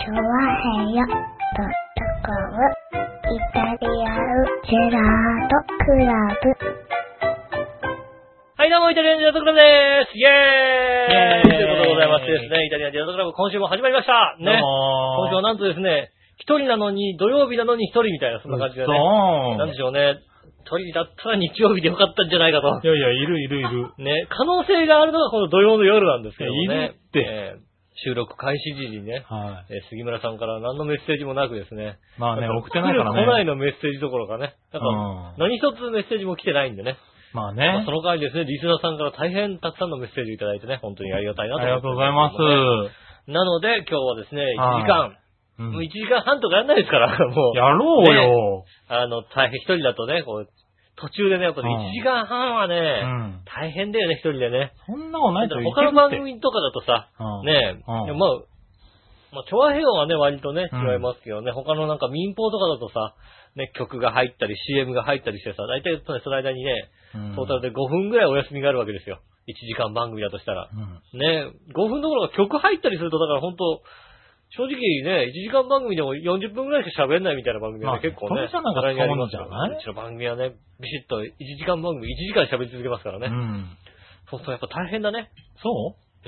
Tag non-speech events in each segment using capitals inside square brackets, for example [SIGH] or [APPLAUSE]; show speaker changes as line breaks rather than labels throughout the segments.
チョワヘヨドットコムイタリアンジェラートクラブ。
はい、どうも、イタリアンジェラートクラブでーすイェーイということでございましてですね、イタリアンジェラートクラブ今週も始まりましたね。今週はなんとですね、一人なのに、土曜日なのに一人みたいな、そんな感じでね。なんでしょうね。一人だったら日曜日でよかったんじゃないかと。
いやいや、いるいるいる。
ね、可能性があるのがこの土曜の夜なんですけどもね。
いるって
えー収録開始時にね、
は
えー杉村さんから何のメッセージもなくですね。
い。まあね、送ってないからね。
来る来ないのメッセージどころかね。なんか、何一つメッセージも来てないんでね。
まあ
まあ
ね
そ。の代わりですね、リスナーさんから大変たくさんのメッセージをいただいてね、本当にありがたいなと
ありがとうございます。
す。なので、今日はですね、1時間、
うん
もう1時間半とかやんないですから、もう。
やろうよ。
あの、大変一人だとね、こう、途中でね、やっぱり
うん
1時間半は
う
ね、
ん。
大変だよね、一人でね。
そんなことないといけるって
他の番組とかだとさ、
うん
ねえ、
うん
いやまあ、まあ、調和平和はね、割とね、
うん
違いますけどね、他のなんか民放とかだとさ、ね、曲が入ったり CM が入ったりしてさ、大体その間にね、
うん
トータルで5分ぐらいお休みがあるわけですよ。1時間番組だとしたら。
うん
ね、5分どころか曲入ったりすると、だから本当正直ね、1時間番組でも40分ぐらいしか喋んないみたいな番組はね、
まあ
結構ね、
それじゃなんかそうなんじゃない？う
ちの番組はね、ビシッと1時間番組、1時間喋り続けますからね。
うん。
そうするとやっぱ大変だね。
そ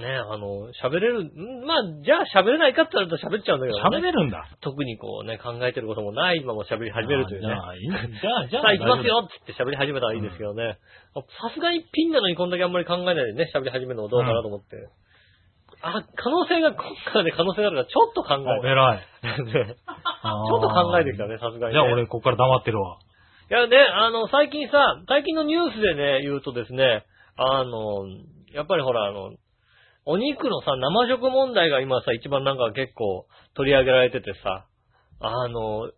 ね、あの、喋れる、んまあ、じゃあ喋れないかって言われたら喋っちゃうんだ
う
けどね。
喋れるんだ。
特にこうね、考えてることもないまま喋り始めるというね。
あじゃあ、いいじゃあ、じゃあ。
さあ行きますよって言って喋り始めたらいいですけどね。さすがにピンなのにこんだけあんまり考えないでね、喋り始めるのもどうかなと思って。あ、可能性が、今回で可能性があるからちょっと考え
お偉い。[LAUGHS]
ちょっと考えてきたね、[LAUGHS] さすがに、ね。
じゃあ俺、ここから黙ってるわ。
いやね、あの、最近さ、最近のニュースでね、言うとですね、あの、やっぱりほら、あの、お肉のさ、生食問題が今さ、一番なんか結構取り上げられててさ、あの、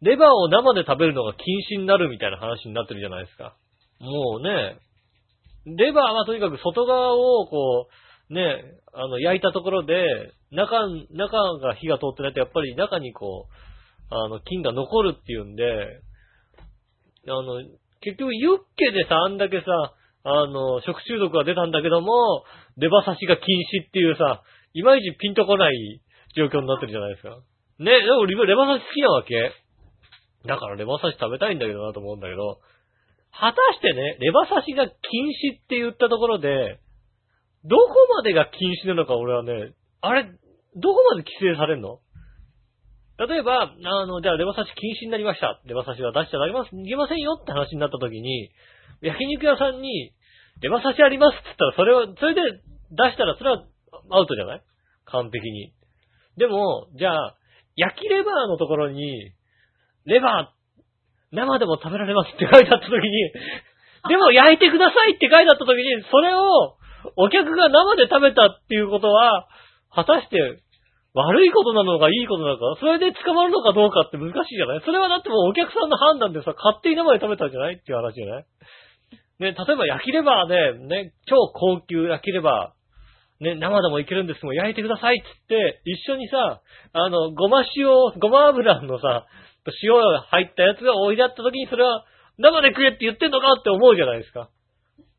レバーを生で食べるのが禁止になるみたいな話になってるじゃないですか。もうね、レバーはとにかく外側をこう、ね、あの、焼いたところで、中、中が火が通ってないとやっぱり中にこう、あの、菌が残るっていうんで、あの、結局ユッケでさ、あんだけさ、あの、食中毒が出たんだけども、レバ刺しが禁止っていうさ、いまいちピンとこない状況になってるじゃないですか。ね、でもレバ刺し好きなわけだからレバ刺し食べたいんだけどなと思うんだけど、果たしてね、レバ刺しが禁止って言ったところで、どこまでが禁止なのか俺はね、あれ、どこまで規制されんの？例えば、あの、じゃあレバ刺し禁止になりました。レバ刺しは出しちゃいます、いけませんよって話になった時に、焼肉屋さんに、レバ刺しありますって言ったら、それを、それで出したら、それはアウトじゃない？完璧に。でも、じゃあ、焼きレバーのところに、レバー、生でも食べられますって書いてあった時に、でも焼いてくださいって書いてあった時に、それをお客が生で食べたっていうことは、果たして悪いことなのかいいことなのか、それで捕まるのかどうかって難しいじゃない？それはだってもうお客さんの判断でさ、勝手に生で食べたんじゃないっていう話じゃない？ね、例えば焼きレバーで、ね、超高級焼きレバー、ね、生でもいけるんですけど、焼いてくださいっつって、一緒にさ、あの、ごま塩、ごま油のさ、塩が入ったやつが置いてあった時にそれは生で食えって言ってんのかって思うじゃないですか。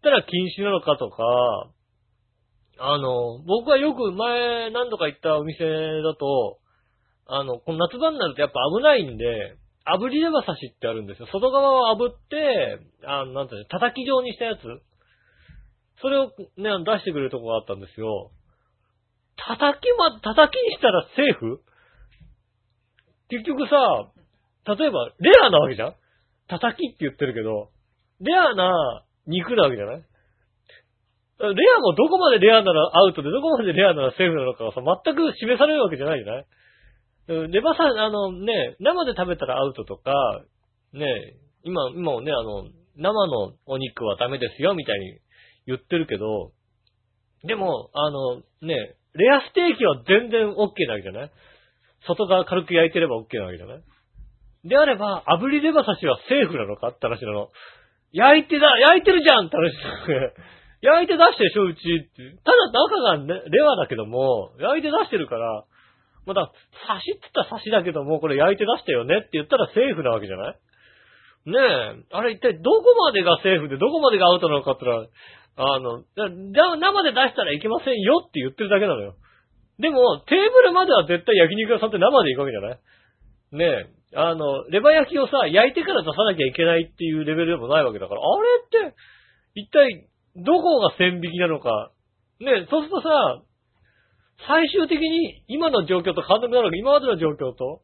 たら禁止なのかとか、あの、僕はよく前何度か行ったお店だと、あの、この夏場になるとやっぱ危ないんで、炙りレバ刺しってあるんですよ。外側を炙って、あの、なんていうの、叩き状にしたやつ。それをね、出してくれるとこがあったんですよ。叩きま、叩きにしたらセーフ？結局さ、例えば、レアなわけじゃん？叩きって言ってるけど、レアな肉なわけじゃない？レアもどこまでレアならアウトで、どこまでレアならセーフなのかがさ、全く示されるわけじゃないじゃない？レバさ、あのね、生で食べたらアウトとか、ね、今、今もね、あの、生のお肉はダメですよ、みたいに言ってるけど、でも、あの、ね、レアステーキは全然 OK なわけじゃない？外側軽く焼いてれば OK なわけじゃない？であれば、炙りレバ刺しはセーフなのか？って話なの。焼いてだ、焼いてるじゃんって話で焼いて出してでしょ、うちって。ただ中がね、レアだけども、焼いて出してるから、また、刺しって言ったら刺しだけども、これ焼いて出したよねって言ったらセーフなわけじゃない？ねえ、あれ一体どこまでがセーフでどこまでがアウトなのかって言ったら、あの、生で出したらいけませんよって言ってるだけなのよ。でも、テーブルまでは絶対焼肉屋さんって生で行くわけじゃない？ねえ。あの、レバ焼きをさ、焼いてから出さなきゃいけないっていうレベルでもないわけだから、あれって、一体、どこが線引きなのか。ね、そうするとさ、最終的に今の状況と監督なのか、今までの状況と、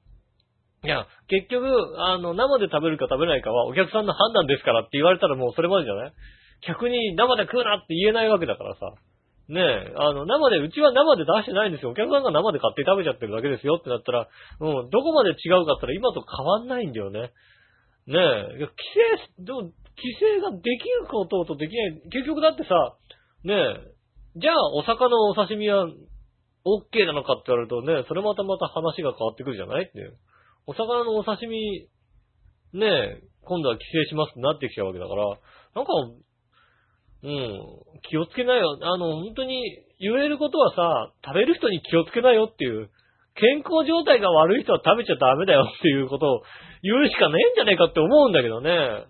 いや、結局、あの、生で食べるか食べないかはお客さんの判断ですからって言われたらもうそれまでじゃない？逆に生で食うなって言えないわけだからさ。ねえ、あの、生で、うちは生で出してないんですよ。お客さんが生で買って食べちゃってるだけですよってなったら、うん、どこまで違うかって言ったら今と変わんないんだよね。ねえ、規制、でも、規制ができることとできない。結局だってさ、ねえ、じゃあお魚のお刺身は OK なのかって言われるとね、それまたまた話が変わってくるじゃないっていう。お魚のお刺身、ねえ、今度は規制しますってなってきちゃうわけだから、なんか、うん、気をつけなよ。あの、本当に言えることはさ、食べる人に気をつけなよっていう、健康状態が悪い人は食べちゃダメだよっていうことを言うしかねえんじゃねえかって思うんだけどね。なんか、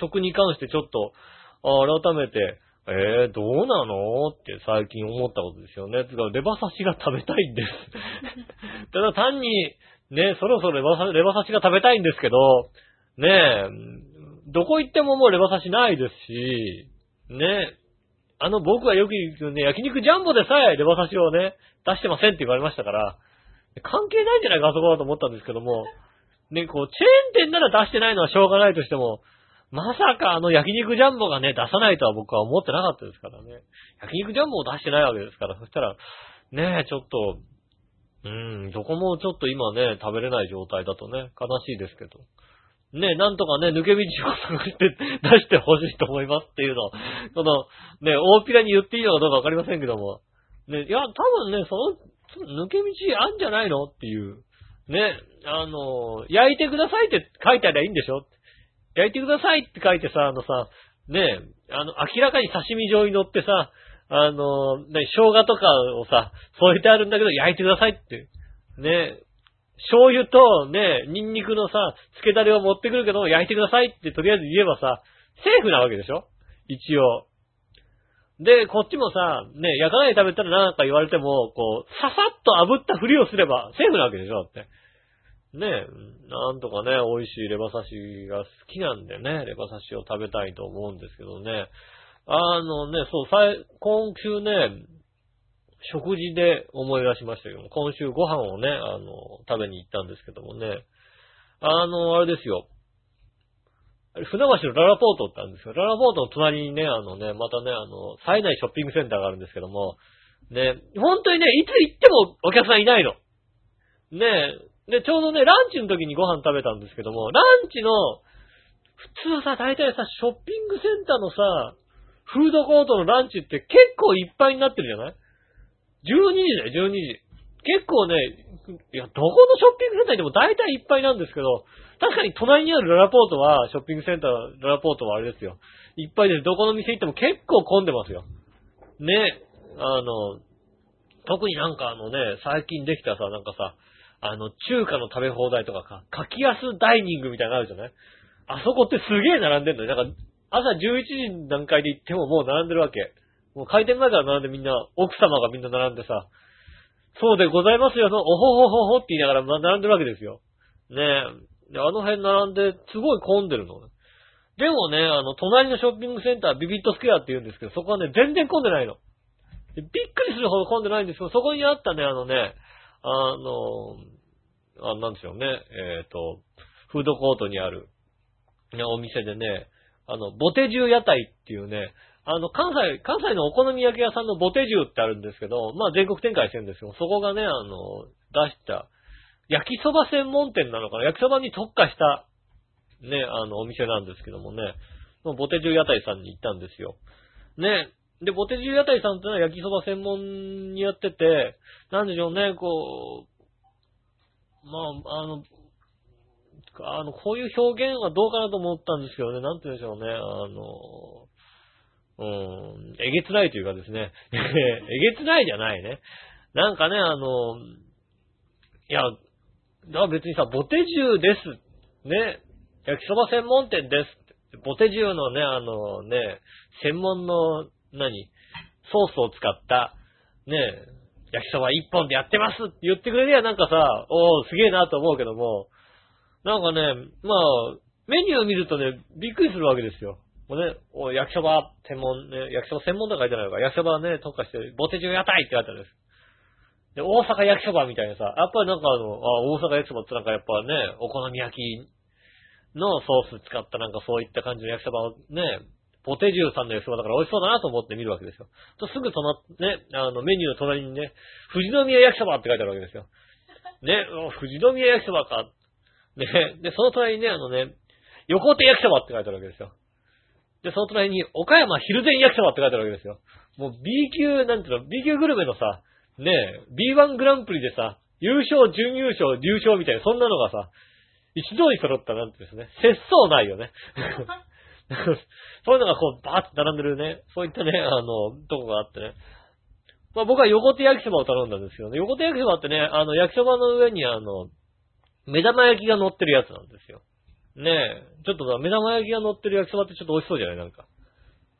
食に関してちょっと、あ改めて、えー、どうなのって最近思ったことですよね。つうか、レバ刺しが食べたいんです。[LAUGHS] ただ単に、ね、そろそろレバ刺レバ刺しが食べたいんですけど、ねえ、どこ行ってももうレバ刺しないですし、ねあの僕がよく言うね、焼肉ジャンボでさえレバ刺しをね、出してませんって言われましたから、関係ないんじゃないか、あそこだと思ったんですけども、ね、こう、チェーン店なら出してないのはしょうがないとしても、まさかあの焼肉ジャンボがね、出さないとは僕は思ってなかったですからね。焼肉ジャンボを出してないわけですから、そしたら、ねえちょっと、うーん、どこもちょっと今ね、食べれない状態だとね、悲しいですけど。ね、なんとかね、抜け道を探して [LAUGHS] 出してほしいと思いますっていうのを、その、ね、大っぴらに言っていいのかどうかわかりませんけども。ね、いや、多分ね、その、抜け道あんじゃないのっていう。ね、あの、焼いてくださいって書いてありゃいいんでしょ焼いてくださいって書いてさ、あのさ、ね、あの、明らかに刺身状に乗ってさ、あの、ね、生姜とかをさ、添えてあるんだけど焼いてくださいって。ね、醤油とね、ニンニクのさ、漬けだれを持ってくるけど、焼いてくださいってとりあえず言えばさ、セーフなわけでしょ？一応。で、こっちもさ、ね、焼かないで食べたらなんか言われても、こう、ささっと炙ったふりをすれば、セーフなわけでしょ？だって。ねなんとかね、美味しいレバ刺しが好きなんでね、レバ刺しを食べたいと思うんですけどね。あのね、そう、さ今週ね、食事で思い出しましたけども、今週ご飯をね、あの、食べに行ったんですけどもね、あの、あれですよ。船橋のララポートってあるんですよ。ララポートの隣にね、あのね、またね、あの、最大ショッピングセンターがあるんですけども、ね、本当にね、いつ行ってもお客さんいないの。ねで、ちょうどね、ランチの時にご飯食べたんですけども、ランチの、普通さ、大体さ、ショッピングセンターのさ、フードコートのランチって結構いっぱいになってるじゃない？?12 時だよ、12時。結構ね、いや、どこのショッピングセンターでも大体いっぱいなんですけど、確かに隣にあるララポートは、ショッピングセンター、ララポートはあれですよ。いっぱいです。どこの店行っても結構混んでますよ。ね。あの、特になんかあのね、最近できたさ、なんかさ、あの、中華の食べ放題とかか、柿安ダイニングみたいなのあるじゃない？あそこってすげえ並んでんのよ。なんか、朝11時の段階で行ってももう並んでるわけ。もう開店前から並んでみんな、奥様がみんな並んでさ、そうでございますよ、その、おほほほほって言いながら並んでるわけですよ。ねえ。で、あの辺並んで、すごい混んでるの。でもね、あの、隣のショッピングセンター、ビビットスクエアって言うんですけど、そこはね、全然混んでないの。びっくりするほど混んでないんですけど、そこにあったね、あのね、あの、あなんでしょうね、えっ、と、フードコートにある、ね、お店でね、あの、ボテジュ屋台っていうね、あの、関西、関西のお好み焼き屋さんのボテジュってあるんですけど、まあ全国展開してるんですけど、そこがね、あの、出した、焼きそば専門店なのかな？焼きそばに特化した、ね、あの、お店なんですけどもね、ボテジュ屋台さんに行ったんですよ。ね、で、ボテジュ屋台さんってのは焼きそば専門にやってて、なんでしょうね、こう、まあ、あの、あの、こういう表現はどうかなと思ったんですけどね、なんて言うんでしょうね、あの、うん、えげつないというかですね、[LAUGHS] えげつないじゃないね。なんかね、あの、いや、別にさ、ボテジュです。ね。焼きそば専門店です。ボテジュのね、あのね、専門の、何ソースを使った、ね、焼きそば一本でやってますって言ってくれりゃなんかさ、おー、すげえなと思うけども、なんかね、まあ、メニューを見るとね、びっくりするわけですよ。もうね、お焼きそば専門、ね、焼きそば専門とか書いてないのか、焼きそばね、特化して、ボテジュ屋台って書いてあるんです。で、大阪焼きそばみたいなさ、やっぱりなんかあの、あ、大阪焼きそばってなんかやっぱね、お好み焼きのソース使ったなんかそういった感じの焼きそばをね、ポテジューさんの焼きそばだから美味しそうだなと思って見るわけですよ。とすぐ隣、ね、あの、メニューの隣にね、富士宮焼きそばって書いてあるわけですよ。ね、富士宮焼きそばか。ね、で、その隣にね、あのね、横手焼きそばって書いてあるわけですよ。で、その隣に、岡山昼前焼きそばって書いてあるわけですよ。もう B 級、なんていうの、B 級グルメのさ、ねえ、B1 グランプリでさ、優勝、準優勝、優勝みたいな、そんなのがさ、一度に揃ったなんてですね、節操ないよね。[LAUGHS] [LAUGHS] そういうのがこう、バーって並んでるね、そういったね、あの、とこがあってね。まあ僕は横手焼きそばを頼んだんですけどね、横手焼きそばってね、あの、焼きそばの上にあの、目玉焼きが乗ってるやつなんですよ。ねえ、ちょっと目玉焼きが乗ってる焼きそばってちょっと美味しそうじゃない？なんか。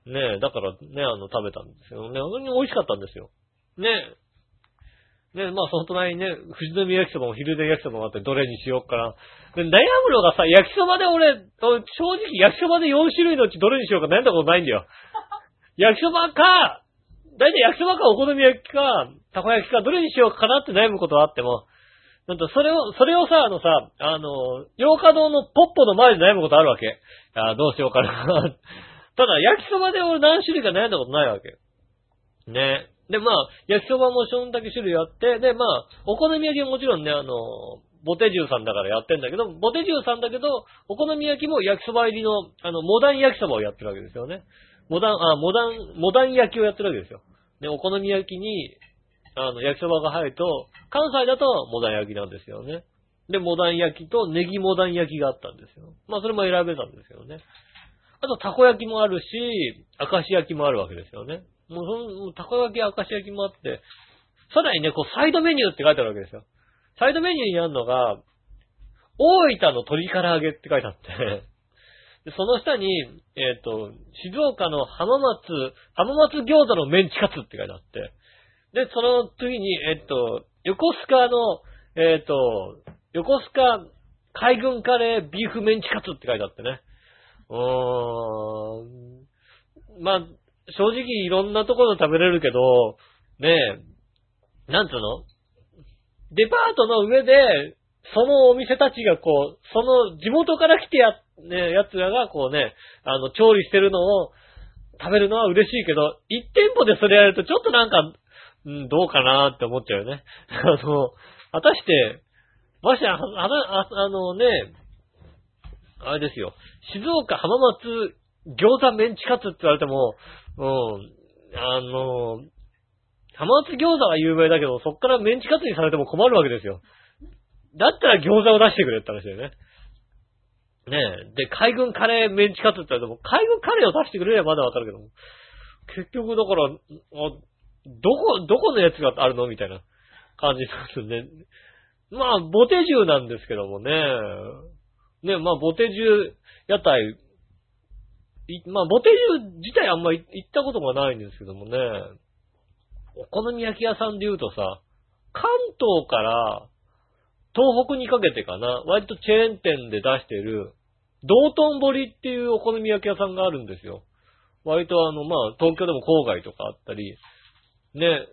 ねえ、だからね、あの、食べたんですよね。本当に美味しかったんですよ。ねえ。ねえ、まあその隣にね、富士宮焼きそばも昼で焼きそばもあってどれにしようかな。で悩むのがさ、焼きそばで俺、正直焼きそばで4種類のうちどれにしようか悩んだことないんだよ。[LAUGHS] 焼きそばか、だいたい焼きそばかお好み焼きか、たこ焼きか、どれにしようかなって悩むことはあっても、なんと、それを、それをさ、あのさ、あの、洋華堂のポッポの前で悩むことあるわけ。あどうしようかな。[LAUGHS] ただ、焼きそばで俺何種類か悩んだことないわけ。ね。で、まあ、焼きそばもそんだけ種類あって、で、まあ、お好み焼きはもちろんね、あの、ボテジューさんだからやってんだけど、ボテジューさんだけど、お好み焼きも焼きそば入りの、あの、モダン焼きそばをやってるわけですよね。モダン、あ、モダン、モダン焼きをやってるわけですよ。で、お好み焼きに、あの、焼きそばが入ると、関西だとモダン焼きなんですよね。で、モダン焼きとネギモダン焼きがあったんですよ。まあ、それも選べたんですよね。あと、たこ焼きもあるし、明石焼きもあるわけですよね。もう、その、たこ焼き、明石焼きもあって、さらにね、こう、サイドメニューって書いてあるわけですよ。サイドメニューにあるのが、大分の鶏唐揚げって書いてあってで、その下に、えっ、と、静岡の浜松、浜松餃子のメンチカツって書いてあって、で、その次に、えっと、横須賀の、えっと、横須賀海軍カレービーフメンチカツって書いてあってね。うーん。まあ、正直いろんなところで食べれるけど、ねえ、なんつうの？デパートの上で、そのお店たちがこう、その地元から来てや、ね、やつらがこうね、あの、調理してるのを食べるのは嬉しいけど、一店舗でそれやるとちょっとなんか、うん、どうかなって思っちゃうよね。[LAUGHS] あの、果たして、ましてあ、ああのね、あれですよ、静岡浜松餃子メンチカツって言われても、うん、あの、浜松餃子は有名だけど、そっからメンチカツにされても困るわけですよ。だったら餃子を出してくれって話だよね。ねえ。で、海軍カレーメンチカツって言われても、海軍カレーを出してくれればまだわかるけども。結局、だから、どこ、どこのやつがあるの？みたいな感じですね。まあ、ボテジュなんですけどもね。ね、まあ、ボテジュ屋台、まあ、ボテジュ自体あんま行ったことがないんですけどもね。お好み焼き屋さんで言うとさ、関東から東北にかけてかな、割とチェーン店で出してる、道頓堀っていうお好み焼き屋さんがあるんですよ。割とあの、まあ、東京でも郊外とかあったり、ね、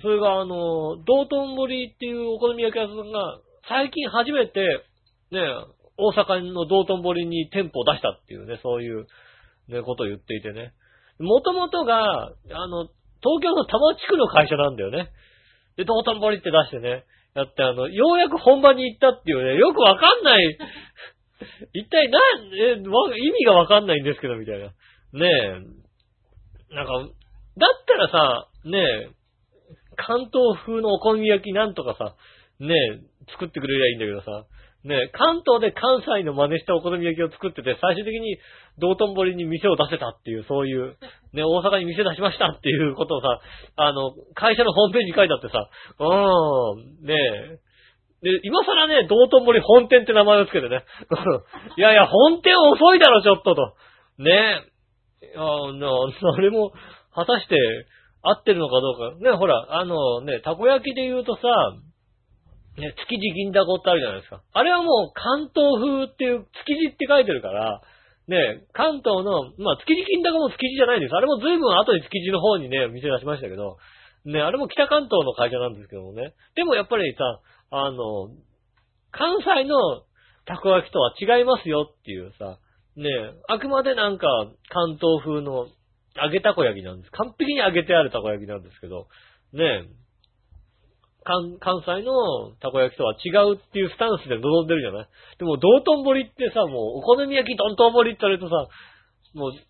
それがあの、道頓堀っていうお好み焼き屋さんが、最近初めて、ね、大阪の道頓堀に店舗を出したっていうね、そういう、ね、ことを言っていてね。もともとが、あの、東京の多摩地区の会社なんだよね。で、道頓堀って出してね、やってあの、ようやく本場に行ったっていうね、よくわかんない、[LAUGHS] 一体な、え、意味がわかんないんですけど、みたいな。ねえ。なんか、だったらさ、ねえ、関東風のお好み焼きなんとかさ、ねえ、作ってくれりゃいいんだけどさ、ねえ、関東で関西の真似したお好み焼きを作ってて、最終的に道頓堀に店を出せたっていう、そういう、ね、大阪に店出しましたっていうことをさ、あの、会社のホームページに書いてあってさ、うーん、ねえ、で、今更ね、道頓堀本店って名前をつけてね。[LAUGHS] いやいや、本店遅いだろ、ちょっとと。ねえ。あな、[LAUGHS] あれも、果たして、合ってるのかどうか。ね、ほら、あのね、たこ焼きで言うとさ、ね、築地銀だこってあるじゃないですか。あれはもう関東風っていう、築地って書いてるから、ね、関東の、まあ、築地銀だこも築地じゃないです。あれも随分後に築地の方にね、店出しましたけど、ね、あれも北関東の会社なんですけどもね。でもやっぱりさ、あの、関西のたこ焼きとは違いますよっていうさ、ね、あくまでなんか関東風の揚げたこ焼きなんです。完璧に揚げてあるたこ焼きなんですけど、ね関関西のたこ焼きとは違うっていうスタンスで臨んでるじゃない？でも、道頓堀ってさ、もう、お好み焼きどんとん堀って言われるとさ、もう、し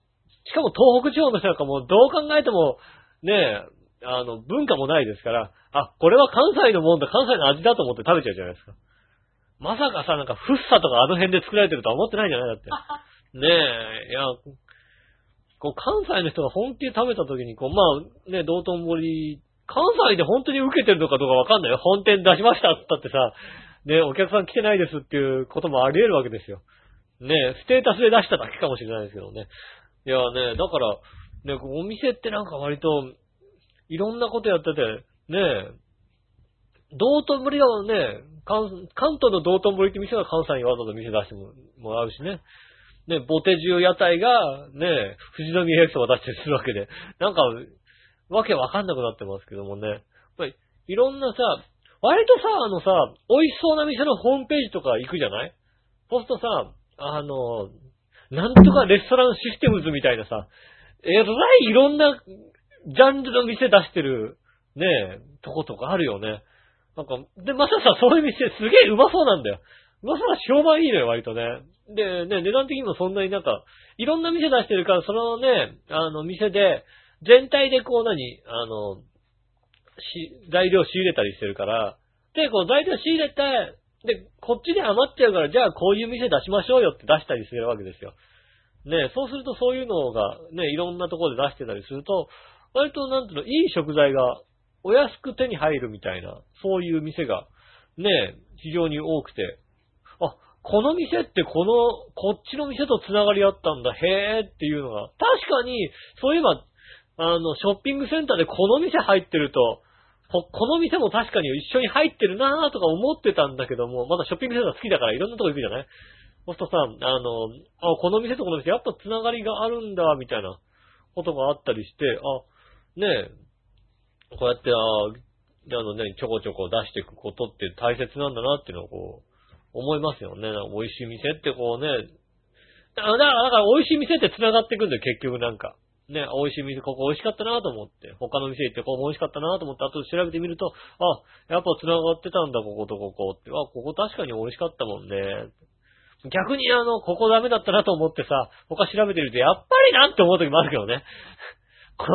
かも東北地方の人なんかもう、どう考えても、ねえ、あの、文化もないですから、あ、これは関西のもんだ、関西の味だと思って食べちゃうじゃないですか。まさかさ、なんか、フッサとかあの辺で作られてるとは思ってないじゃない？だって。[LAUGHS] ねえ、いや、こう、関西の人が本気で食べた時に、こう、まあ、ね、道頓堀、関西で本当に受けてるのかどうかわかんないよ。本店出しましたって言ったってさ、ね、お客さん来てないですっていうこともあり得るわけですよ。ね、ステータスで出しただけかもしれないですけどね。いやね、だから、ね、お店ってなんか割と、いろんなことやってて、ね、道頓堀はね、関東の道頓堀って店が関西にわざわざ店出してもらうしね。ね、ボテジュ屋台が、ね、富士宮焼きそば出したりするわけで、なんか、わけわかんなくなってますけどもね。やっぱり、いろんなさ、割とさ、あのさ、美味しそうな店のホームページとか行くじゃない？そうするとさ、あの、なんとかレストランシステムズみたいなさ、えらいいろんなジャンルの店出してる、ね、とことかあるよね。なんか、で、まささ、そういう店すげえうまそうなんだよ。まそうな評判いいのよ、割とね。で、ね、値段的にもそんなになんか、いろんな店出してるから、そのね、あの、店で、全体でこう何、あの、し、材料仕入れたりしてるから、で、こう材料仕入れて、で、こっちで余っちゃうから、じゃあこういう店出しましょうよって出したりするわけですよ。ね、そうするとそういうのが、ね、いろんなところで出してたりすると、割となんていうの、いい食材がお安く手に入るみたいな、そういう店が、ね、非常に多くて、この店ってこの、こっちの店と繋がりあったんだ、へーっていうのが、確かに、そういえば、あの、ショッピングセンターでこの店入ってると、ここの店も確かに一緒に入ってるなーとか思ってたんだけども、まだショッピングセンター好きだからいろんなとこ行くじゃない？そうするとさ、あの、あ、この店とこの店やっぱ繋がりがあるんだ、みたいなことがあったりして、あ、ねえ、こうやって、ああのね、ちょこちょこ出していくことって大切なんだなっていうのをこう、思いますよね。美味しい店ってこうね、だから、だから美味しい店って繋がっていくんだよ、結局なんか。ね、美味しい店、ここ美味しかったなと思って、他の店行ってここ美味しかったなと思って、後で調べてみると、あ、やっぱ繋がってたんだ、こことここって。あ、ここ確かに美味しかったもんね。逆にあの、ここダメだったなと思ってさ、他調べてると、やっぱりなって思う時もあるけどね。[LAUGHS] こ、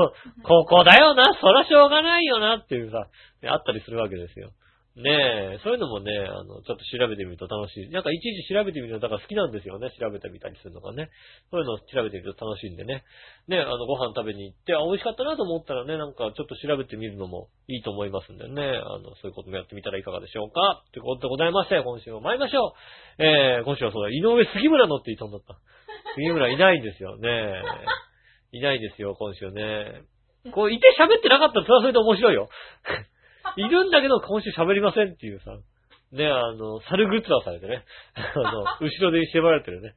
ここだよな、そらしょうがないよなっていうさ、あったりするわけですよ。ねえ、そういうのもね、あの、ちょっと調べてみると楽しい。なんかいちいち調べてみるのだから好きなんですよね。調べてみたりするのがね。そういうのを調べてみると楽しいんでね。ねえ、あの、ご飯食べに行って、あ、美味しかったなと思ったらね、なんかちょっと調べてみるのもいいと思いますんでね。あの、そういうこともやってみたらいかがでしょうか。ということでございまして、今週も参りましょう。えー、今週はそうだ、井上杉村のって言いそうになった。杉村いないんですよね。いないですよ、今週ね。こう、いて喋ってなかったらそれはそれで面白いよ。いるんだけど今週喋りませんっていうさ。ね、あの、猿グッズはされてね。[LAUGHS] あの、[LAUGHS] 後ろで縛られてるね。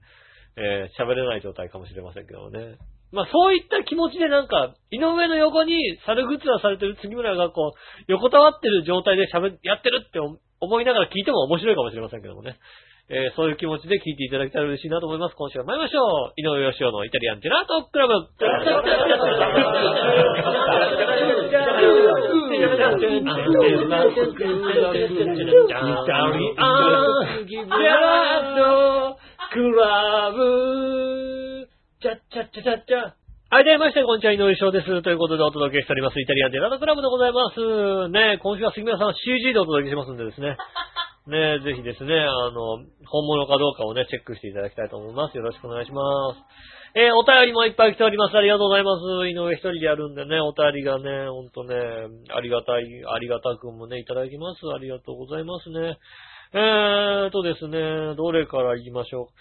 えー喋れない状態かもしれませんけどもね。まあそういった気持ちでなんか、井上の横に猿グッズはされてる杉村がこう、横たわってる状態で喋、やってるって思いながら聞いても面白いかもしれませんけどもね。えーそういう気持ちで聞いていただけたら嬉しいなと思います。今週は参りましょう。井上義雄のイタリアンジェラートクラブ。はい、どうもみなさん、こんにちは、井上翔です。ということでお届けしております、イタリアンジェラートクラブでございます。ね今週は杉村さん CG でお届けしますんでですね。ねぜひですね、あの、本物かどうかをね、チェックしていただきたいと思います。よろしくお願いします。えーお便りもいっぱい来ております。ありがとうございます。井上一人でやるんでね、お便りがね、ほんとね、ありがたい、ありがたくもね、いただきます。ありがとうございますね。えーとですね、どれから行きましょう。こ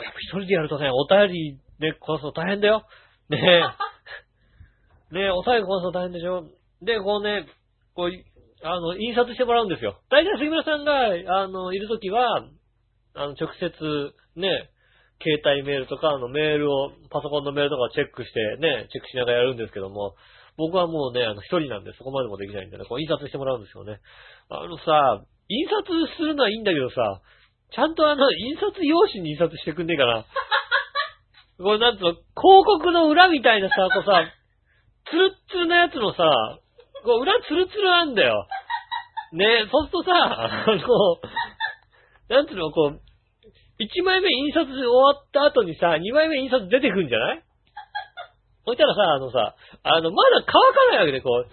うやっぱ一人でやるとね、お便りね、こそ大変だよ。ね [LAUGHS] ね、お財布こそ大変でしょで、こうね、こう、あの、印刷してもらうんですよ。大体杉村さんが、あの、いるときは、あの、直接、ね、携帯メールとか、あの、メールを、パソコンのメールとかをチェックして、ね、チェックしながらやるんですけども、僕はもうね、あの、一人なんでそこまでもできないんでね、こう、印刷してもらうんですよね。あのさ、印刷するのはいいんだけどさ、ちゃんとあの、印刷用紙に印刷してくんねえかな。これなんつうの、広告の裏みたいなさ、こうさ、ツルッツルなやつのさ、こう裏ツルツルなんだよ。ねそうするとさ、あの、なんつうの、こう、1枚目印刷終わった後にさ、2枚目印刷出てくんじゃない？そしたらさ、あのさ、あの、まだ乾かないわけで、こう、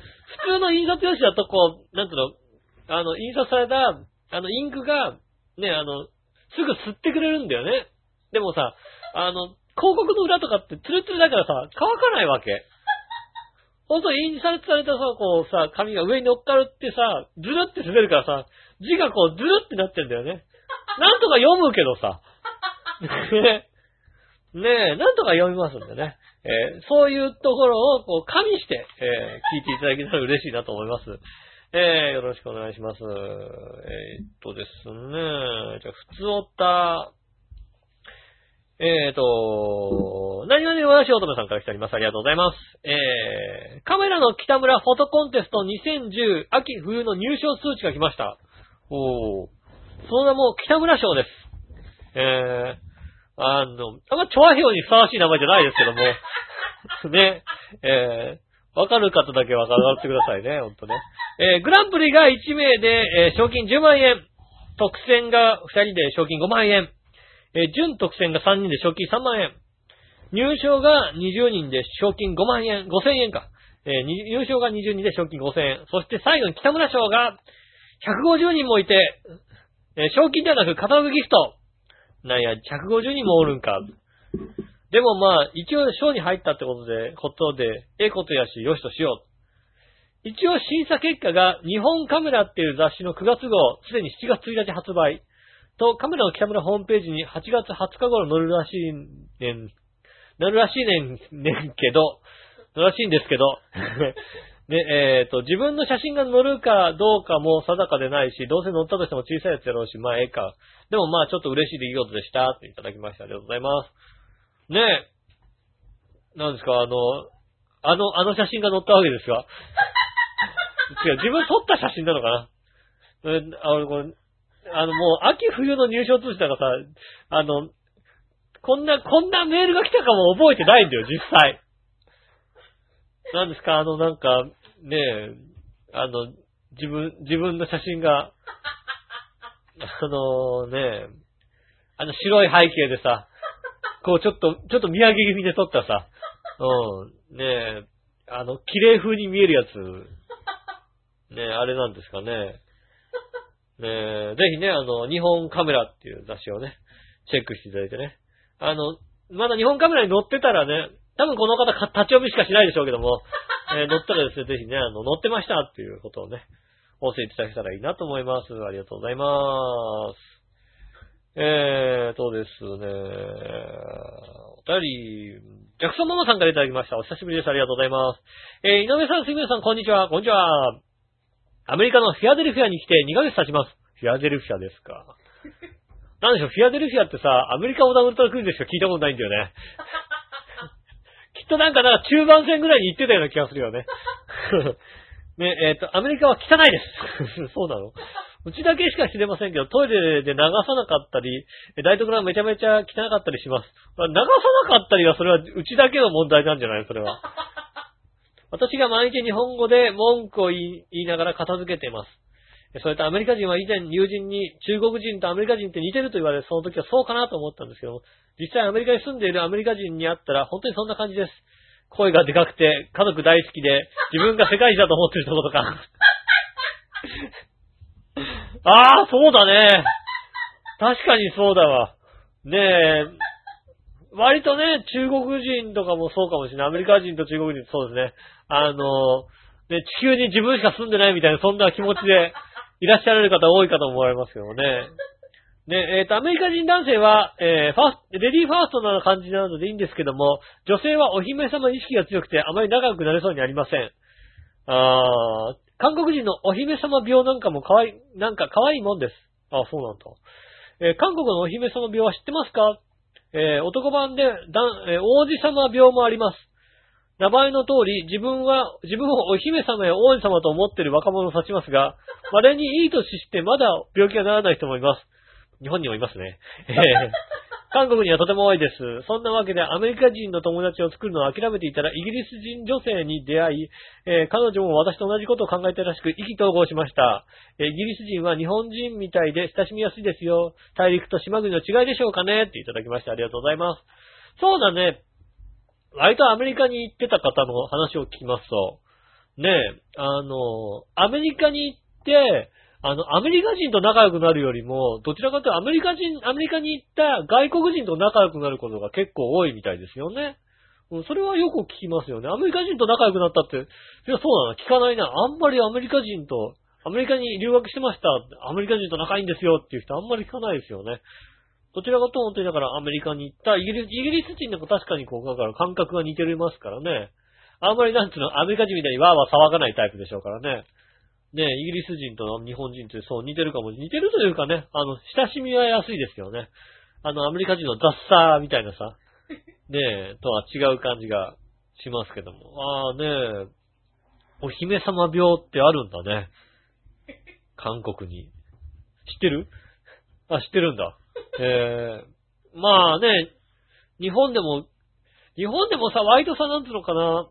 普通の印刷用紙だと、こう、なんつうの、あの、印刷された、あの、インクが、ね、あの、すぐ吸ってくれるんだよね。でもさ、あの、広告の裏とかってツルツルだからさ、乾かないわけ。ほんと、印刷されたさ、こうさ、紙が上に乗っかるってさ、ずるって滑るからさ、字がこう、ずるってなってんだよね。なんとか読むけどさ。ねねえ、なんとか読みますんでね。えーそういうところを、こう、加味して、えー聞いていただけたら嬉しいなと思います。えーよろしくお願いします。えーっとですね、じゃあ、普通おった、えーと、何々和し乙女さんから来ております。ありがとうございます。えー、カメラの北村フォトコンテスト2010秋冬の入賞数値が来ました。おー。その名も北村賞です。えー、あの、あんまチョアヘオにふさわしい名前じゃないですけども、[LAUGHS] ね、えー、わかる方だけわかってくださいね、ほんとね。えー、グランプリが1名で、えー賞金10万円。特選が2人で賞金5万円。えー準特選が3人で賞金3万円。入賞が20人で賞金5万円、5000円か。えー入賞が20人で賞金5000円。そして最後に北村賞が150人もいて、えー賞金ではなくカタログギフト。なんや、150人もおるんか。でもまあ、一応賞に入ったってことで、ことで、ええことやし、よしとしよう。一応審査結果が日本カメラっていう雑誌の9月号、すでに7月1日発売。と、カメラの北村ホームページに8月20日頃載るらしいねん、載るらしいねん、ねんけど、載るらしいんですけど、[LAUGHS] ね、えっ、と、自分の写真が載るかどうかも定かでないし、どうせ載ったとしても小さいやつやろうし、まあええか。でもまあちょっと嬉しい出来事でした。っていただきました。ありがとうございます。ねえ。なんですか、あの、あの、あの写真が載ったわけですが。違う、自分撮った写真なのかな？あの、これあの、もう、秋冬の入賞通知だからさ、あの、こんな、こんなメールが来たかも覚えてないんだよ、実際。なんですか、あの、なんか、ねえ、あの、自分、自分の写真が、あのねえ、あの白い背景でさ、こうちょっと、ちょっと見上げ気味で撮ったさ、うん、ねえ、あの、綺麗風に見えるやつ、ねえ、あれなんですかね。ねえ、ぜひね、あの、日本カメラっていう雑誌をね、チェックしていただいてね。あの、まだ日本カメラに載ってたらね、多分この方立ち読みしかしないでしょうけども、[LAUGHS] えー載ったらですね、ぜひね、あの、載ってましたっていうことをね、お教えていただけたらいいなと思います。ありがとうございます。えーとですね、お便り、ジャクソンママさんからいただきました。お久しぶりです。ありがとうございます。えー井上さん、杉村さん、こんにちは。こんにちは。アメリカのフィアデルフィアに来て2ヶ月経ちます。フィアデルフィアですか。なんでしょう、フィアデルフィアってさ、アメリカオダウルトラクイズでしか聞いたことないんだよね。[LAUGHS] きっとなんか、なんか中盤戦ぐらいに行ってたような気がするよね。[LAUGHS] ね、えっ、と、アメリカは汚いです。[LAUGHS] そうなのうちだけしか知れませんけど、トイレで流さなかったり、台所がめちゃめちゃ汚かったりします。まあ流さなかったりは、それはうちだけの問題なんじゃないそれは。私が毎日日本語で文句を言いながら片付けています。それとアメリカ人は以前友人に中国人とアメリカ人って似てると言われ、その時はそうかなと思ったんですけど、実際アメリカに住んでいるアメリカ人に会ったら本当にそんな感じです。声がでかくて、家族大好きで、自分が世界一だと思ってるとことか。ああ、そうだね。確かにそうだわ。ねえ、割とね、中国人とかもそうかもしれない。アメリカ人と中国人そうですね。あの、ね、地球に自分しか住んでないみたいな、そんな気持ちで [LAUGHS] いらっしゃられる方多いかと思われますけどもね。ね、えっ、と、アメリカ人男性は、えーファースレディーファーストな感じなのでいいんですけども、女性はお姫様意識が強くてあまり仲良くなれそうにありません。あー韓国人のお姫様病なんかも可愛い、なんか可愛いもんです。あ、そうなんだ。えー韓国のお姫様病は知ってますか？えー男版で、だんえー王子様病もあります。名前の通り、自分は、自分をお姫様や王子様と思っている若者を指しますが、稀にいい年してまだ病気がならない人もいます。日本にもいますね。えー [LAUGHS] 韓国にはとても多いです。そんなわけでアメリカ人の友達を作るのを諦めていたらイギリス人女性に出会い、えー彼女も私と同じことを考えているらしく意気投合しました。えーイギリス人は日本人みたいで親しみやすいですよ。大陸と島国の違いでしょうかね？っていただきましてありがとうございます。そうだね。割とアメリカに行ってた方の話を聞きますと、ねえ、あの、アメリカに行って、あの、アメリカ人と仲良くなるよりも、どちらかというとアメリカ人、アメリカに行った外国人と仲良くなることが結構多いみたいですよね。うんそれはよく聞きますよね。アメリカ人と仲良くなったって、いや、そうだな、聞かないな。あんまりアメリカ人と、アメリカに留学してました。アメリカ人と仲いいんですよっていう人あんまり聞かないですよね。どちらかというと本当にだからアメリカに行った、イギリス、イギリス人なんか確かにこう、だから感覚が似てますからね。あんまりなんつうの、アメリカ人みたいにわーわー騒がないタイプでしょうからね。ねイギリス人と日本人ってそう似てるかも。似てるというかね、あの、親しみは安いですよね。あの、アメリカ人の雑さみたいなさ、ねえ、とは違う感じがしますけども。ああねえ、お姫様病ってあるんだね。韓国に。知ってる？あ、知ってるんだ。ええまあね、日本でも、日本でもさ、割とさ、なんつうのかな、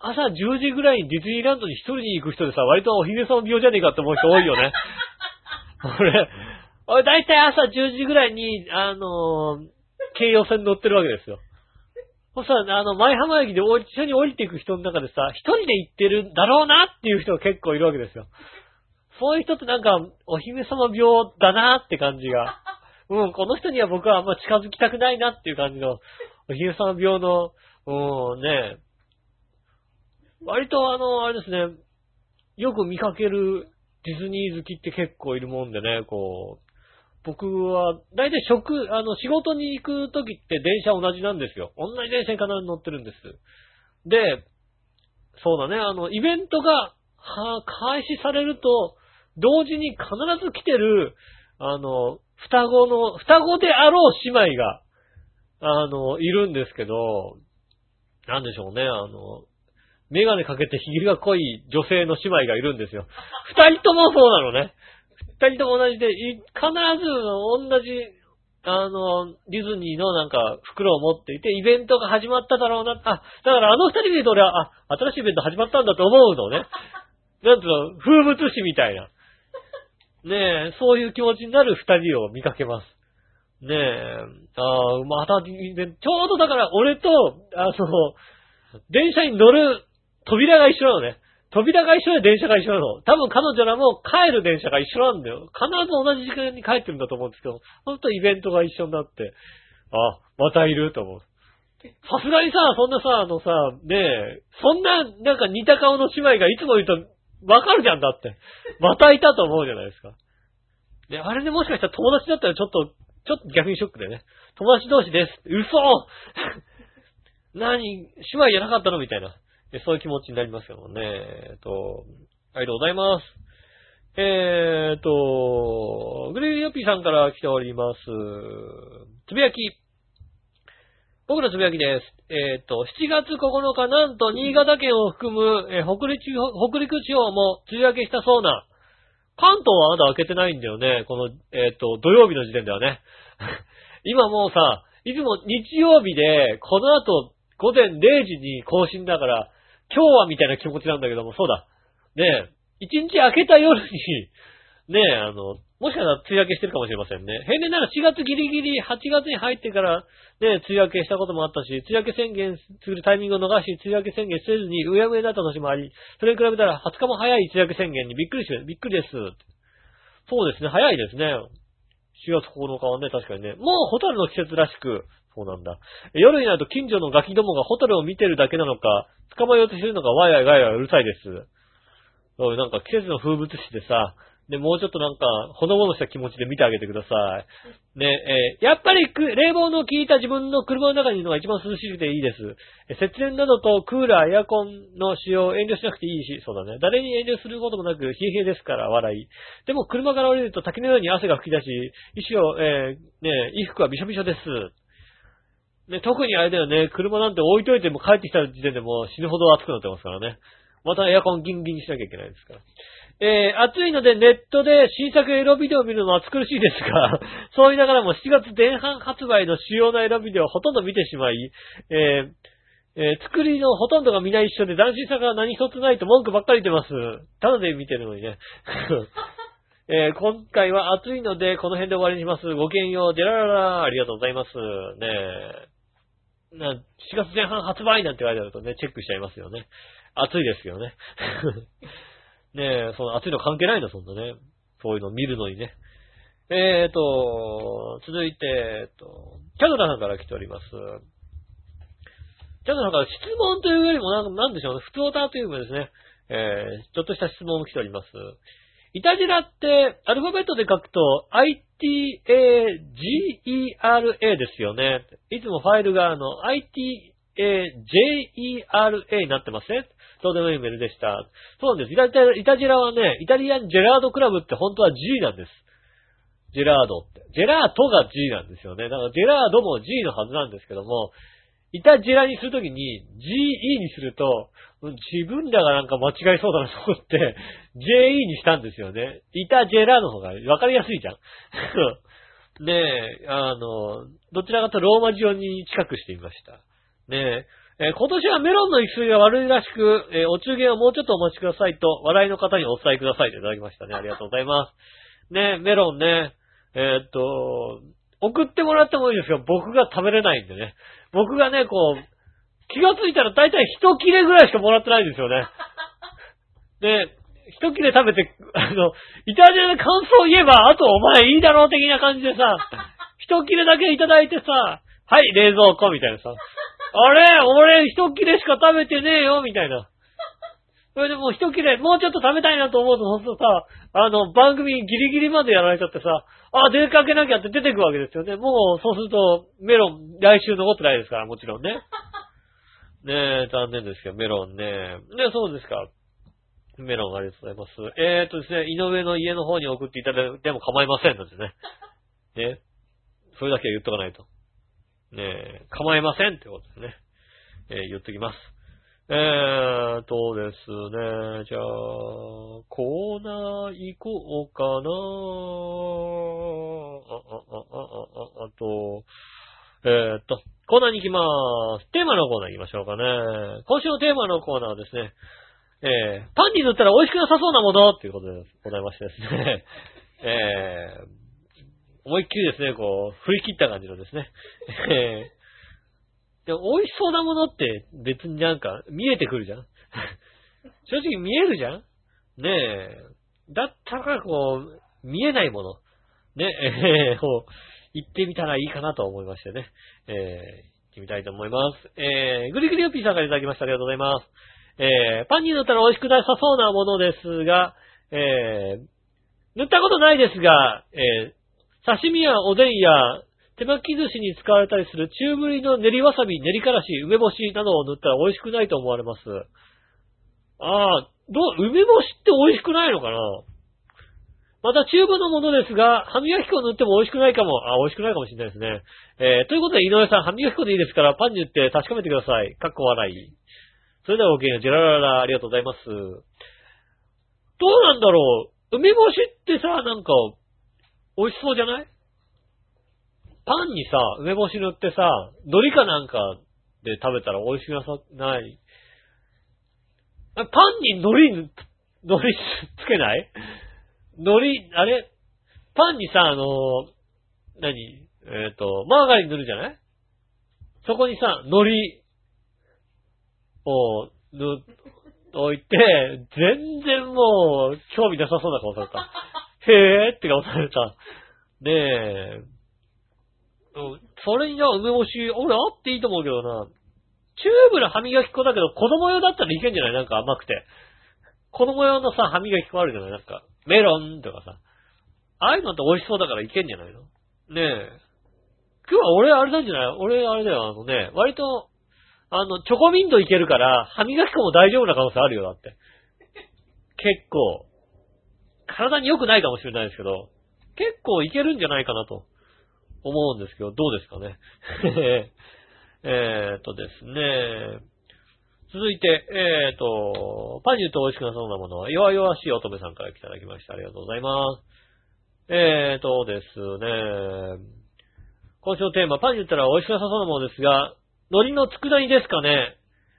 朝10時ぐらいにディズニーランドに一人に行く人でさ、割とお姫様病じゃねえかって思う人多いよね。[LAUGHS] 俺、俺大体朝10時ぐらいに、あのー京葉線乗ってるわけですよ。そしたら、あの、前浜駅でお一緒に降りていく人の中でさ、一人で行ってるんだろうなっていう人が結構いるわけですよ。そういう人ってなんか、お姫様病だなって感じが。うん、この人には僕はあんま近づきたくないなっていう感じの、お姫様病の、うん、ね、割とあの、あれですね、よく見かけるディズニー好きって結構いるもんでね、こう、僕は、だいたい職、あの、仕事に行くときって電車同じなんですよ。同じ電車に必ず乗ってるんです。で、そうだね、あの、イベントが、は、開始されると、同時に必ず来てる、あの、双子の、双子であろう姉妹が、あの、いるんですけど、なんでしょうね、あの、メガネかけてひげが濃い女性の姉妹がいるんですよ。[LAUGHS] 二人ともそうなのね。二人とも同じで、い必ず同じ、あの、ディズニーのなんか袋を持っていて、イベントが始まっただろうな。あ、だからあの二人見ると俺は、あ、新しいイベント始まったんだと思うのね。[LAUGHS] なんつうの、風物詩みたいな。ねえ、そういう気持ちになる二人を見かけます。ねえ、ああ、また、ちょうどだから俺と、あの、電車に乗る扉が一緒なのね。扉が一緒で電車が一緒なの。多分彼女らも帰る電車が一緒なんだよ。必ず同じ時間に帰ってるんだと思うんですけど、ほんとイベントが一緒になって、あ、またいると思う。さすがにさ、そんなさ、あのさ、ねえ、そんな、なんか似た顔の姉妹がいつもいると、わかるじゃんだって。またいたと思うじゃないですか。で、あれでもしかしたら友達だったらちょっと、ちょっと逆にショックでね。友達同士です。嘘 [LAUGHS] 何姉妹じゃなかったのみたいな。そういう気持ちになりますけどもね。えっと、ありがとうございます。えーっと、グレーリーヨッピーさんから来ております。つぶやき。僕のつぶやきです。えーっと、7月9日、なんと新潟県を含む、えー北陸、北陸地方も梅雨明けしたそうな。関東はまだ開けてないんだよね。この、えーっと、土曜日の時点ではね。[LAUGHS] 今もうさ、いつも日曜日で、この後、午前0時に更新だから、今日はみたいな気持ちなんだけども、そうだ。ねえ、一日明けた夜に、ねえ、あの、もしかしたら梅雨明けしてるかもしれませんね。平年なら4月ギリギリ、8月に入ってから、ね、梅雨明けしたこともあったし、梅雨明け宣言するタイミングを逃し、梅雨明け宣言せずに、うやむやになった年もあり、それに比べたら20日も早い梅雨明け宣言にびっくりし、びっくりです。そうですね、早いですね。4月9日はね、確かにね。もうホタルの季節らしく、そうなんだ。夜になると近所のガキどもがホタルを見てるだけなのか、捕まえようとしてるのか、ワイワイワイワイうるさいです。なんか季節の風物詩でさ、で、もうちょっとなんか、ほのぼのした気持ちで見てあげてください。ね、えーやっぱりく冷房の効いた自分の車の中にいるのが一番涼しくていいです。え節電などとクーラー、エアコンの使用遠慮しなくていいし、そうだね。誰に遠慮することもなく、冷え冷えですから、笑い。でも車から降りると滝のように汗が吹き出し、衣装、えーね、衣服はびしょびしょです。ね、特にあれだよね、車なんて置いといても帰ってきた時点でも死ぬほど暑くなってますからね。またエアコンギンギンにしなきゃいけないですから。えー、暑いのでネットで新作エロビデオを見るのは暑苦しいですが、[LAUGHS] そう言いながらも7月前半発売の主要なエロビデオをほとんど見てしまい、えーえー作りのほとんどが皆一緒で斬新さが何一つないと文句ばっかり言ってます。ただで見てるのにね。[LAUGHS] えー今回は暑いのでこの辺で終わりにします。ごきげんよう、デラララありがとうございます。ねえ。な4月前半発売なんて言われるとね、チェックしちゃいますよね。暑いですよね。[LAUGHS] ねえ、その暑いの関係ないの、そんなね。そういうのを見るのにね。えーと、続いて、えっと、キャドラさんから来ております。キャドラさんから質問というよりもなん、なんでしょうね、普通オタというかですね、えー、ちょっとした質問も来ております。イタジラって、アルファベットで書くと、ITAGERA ですよね。いつもファイルがあの、IT ITAJERA になってますね。どうでもいいメールでした。そうなんです。イタジライタジラはね、イタリアンジェラードクラブって本当は G なんです。ジェラードって。ジェラートが G なんですよね。だからジェラードも G のはずなんですけども、イタジラにするときに GE にすると、自分らがなんか間違いそうだなと思って、JE にしたんですよね。イタジェラの方が分かりやすいじゃん。[LAUGHS] ねえ、あの、どちらかとローマ字読に近くしてみました。ねえ、えー今年はメロンの育水が悪いらしく、えーお中元をもうちょっとお待ちくださいと、笑いの方にお伝えくださいといただきましたね。ありがとうございます。ねえ、メロンね、えーっと、送ってもらってもいいですよ。僕が食べれないんでね。僕がね、こう、気がついたら大体一切れぐらいしかもらってないんですよね。で、一切れ食べて、あの、イタリアで感想を言えば、あとお前いいだろう的な感じでさ、一切れだけいただいてさ、はい、冷蔵庫みたいなさ、あれ？俺一切れしか食べてねえよ？みたいな。[LAUGHS] それでもう一切れ、もうちょっと食べたいなと思うと、ほんとさ、あの、番組ギリギリまでやられちゃってさ、あ、出かけなきゃって出てくわけですよね。もう、そうすると、メロン、来週残ってないですから、もちろんね。[LAUGHS] ねえ、残念ですけど、メロンね。ね、そうですか。メロンありがとうございます。えーっとですね、井上の家の方に送っていただいても構いませんのでね。[LAUGHS] ね。それだけは言っとかないと。ねえ、構いませんってことですね。えー言っときます。えーとですね、じゃあ、コーナー行こうかなあ、あ、あ、あ、あ、あと、えーっと、コーナーに行きまーす。テーマのコーナー行きましょうかね。今週のテーマのコーナーはですね、えー、パンに塗ったら美味しくなさそうなものっていうことでございましてですね、[LAUGHS] えー、思いっきりですね、こう、振り切った感じのですね、えーでも美味しそうなものって別になんか見えてくるじゃん？[LAUGHS] 正直見えるじゃん？ねえ。だったらこう、見えないもの。ね、えー、こう、行ってみたらいいかなと思いましてね。えー、行ってみたいと思います。えー、ぐりぐりよっぴーさんからいただきました。ありがとうございます。えー、パンに塗ったら美味しくなさそうなものですが、えー、塗ったことないですが、えー、刺身やおでんや手巻き寿司に使われたりする中ぶりの練りわさび、練りからし、梅干しなどを塗ったら美味しくないと思われます。ああ、どう、梅干しって美味しくないのかな？またチューブのものですが、歯磨き粉を塗っても美味しくないかも。あ、美味しくないかもしれないですね。えー、ということで井上さん、歯磨き粉でいいですから、パンに塗って確かめてください。かっこ笑い。それではごきげんよう、ジェラララ、ありがとうございます。どうなんだろう梅干しってさ、なんか、美味しそうじゃない？パンにさ、梅干し塗ってさ、海苔かなんかで食べたら美味しくなさ、ない？パンに海苔、海苔つけない？海苔、あれ？パンにさ、あの何？えっ、と、マーガリン塗るじゃない？そこにさ、海苔を塗、置いて、全然もう、興味なさそうな顔された。へーって顔された。ねえ。うんそれにじゃあ梅干し、俺あっていいと思うけどな。チューブの歯磨き粉だけど、子供用だったらいけんじゃない？なんか甘くて。子供用のさ、歯磨き粉あるじゃない？なんか。メロンとかさ。ああいうのって美味しそうだからいけんじゃないの？ねえ。今日は俺あれなんじゃない？俺あれだよ、あのね、割と、あの、チョコミントいけるから、歯磨き粉も大丈夫な可能性あるよ、だって。結構。体に良くないかもしれないですけど、結構いけるんじゃないかなと思うんですけど、どうですかね？[LAUGHS] えっとですね。続いて、えーっと、パンに言うと美味しくなそうなものは、弱々しい乙女さんからいただきました。ありがとうございます。えーっとですね。今週のテーマ、パンに言ったら美味しくなさそうなものですが、海苔の佃煮ですかね？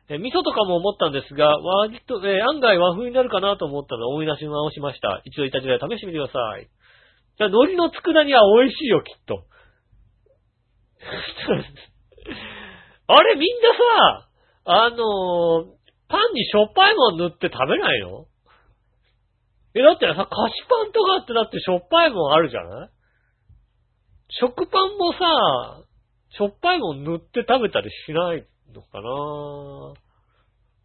え味噌とかも思ったんですが、割と、え案外和風になるかなと思ったので思い出し直しました。一度いた時代試してみてください。じゃあ、海苔の佃煮は美味しいよ、きっと。[LAUGHS] あれ、みんなさ、あのーパンにしょっぱいもん塗って食べないの？え、だってさ、菓子パンとかってだってしょっぱいもんあるじゃない？食パンもさ、しょっぱいもん塗って食べたりしない？のかな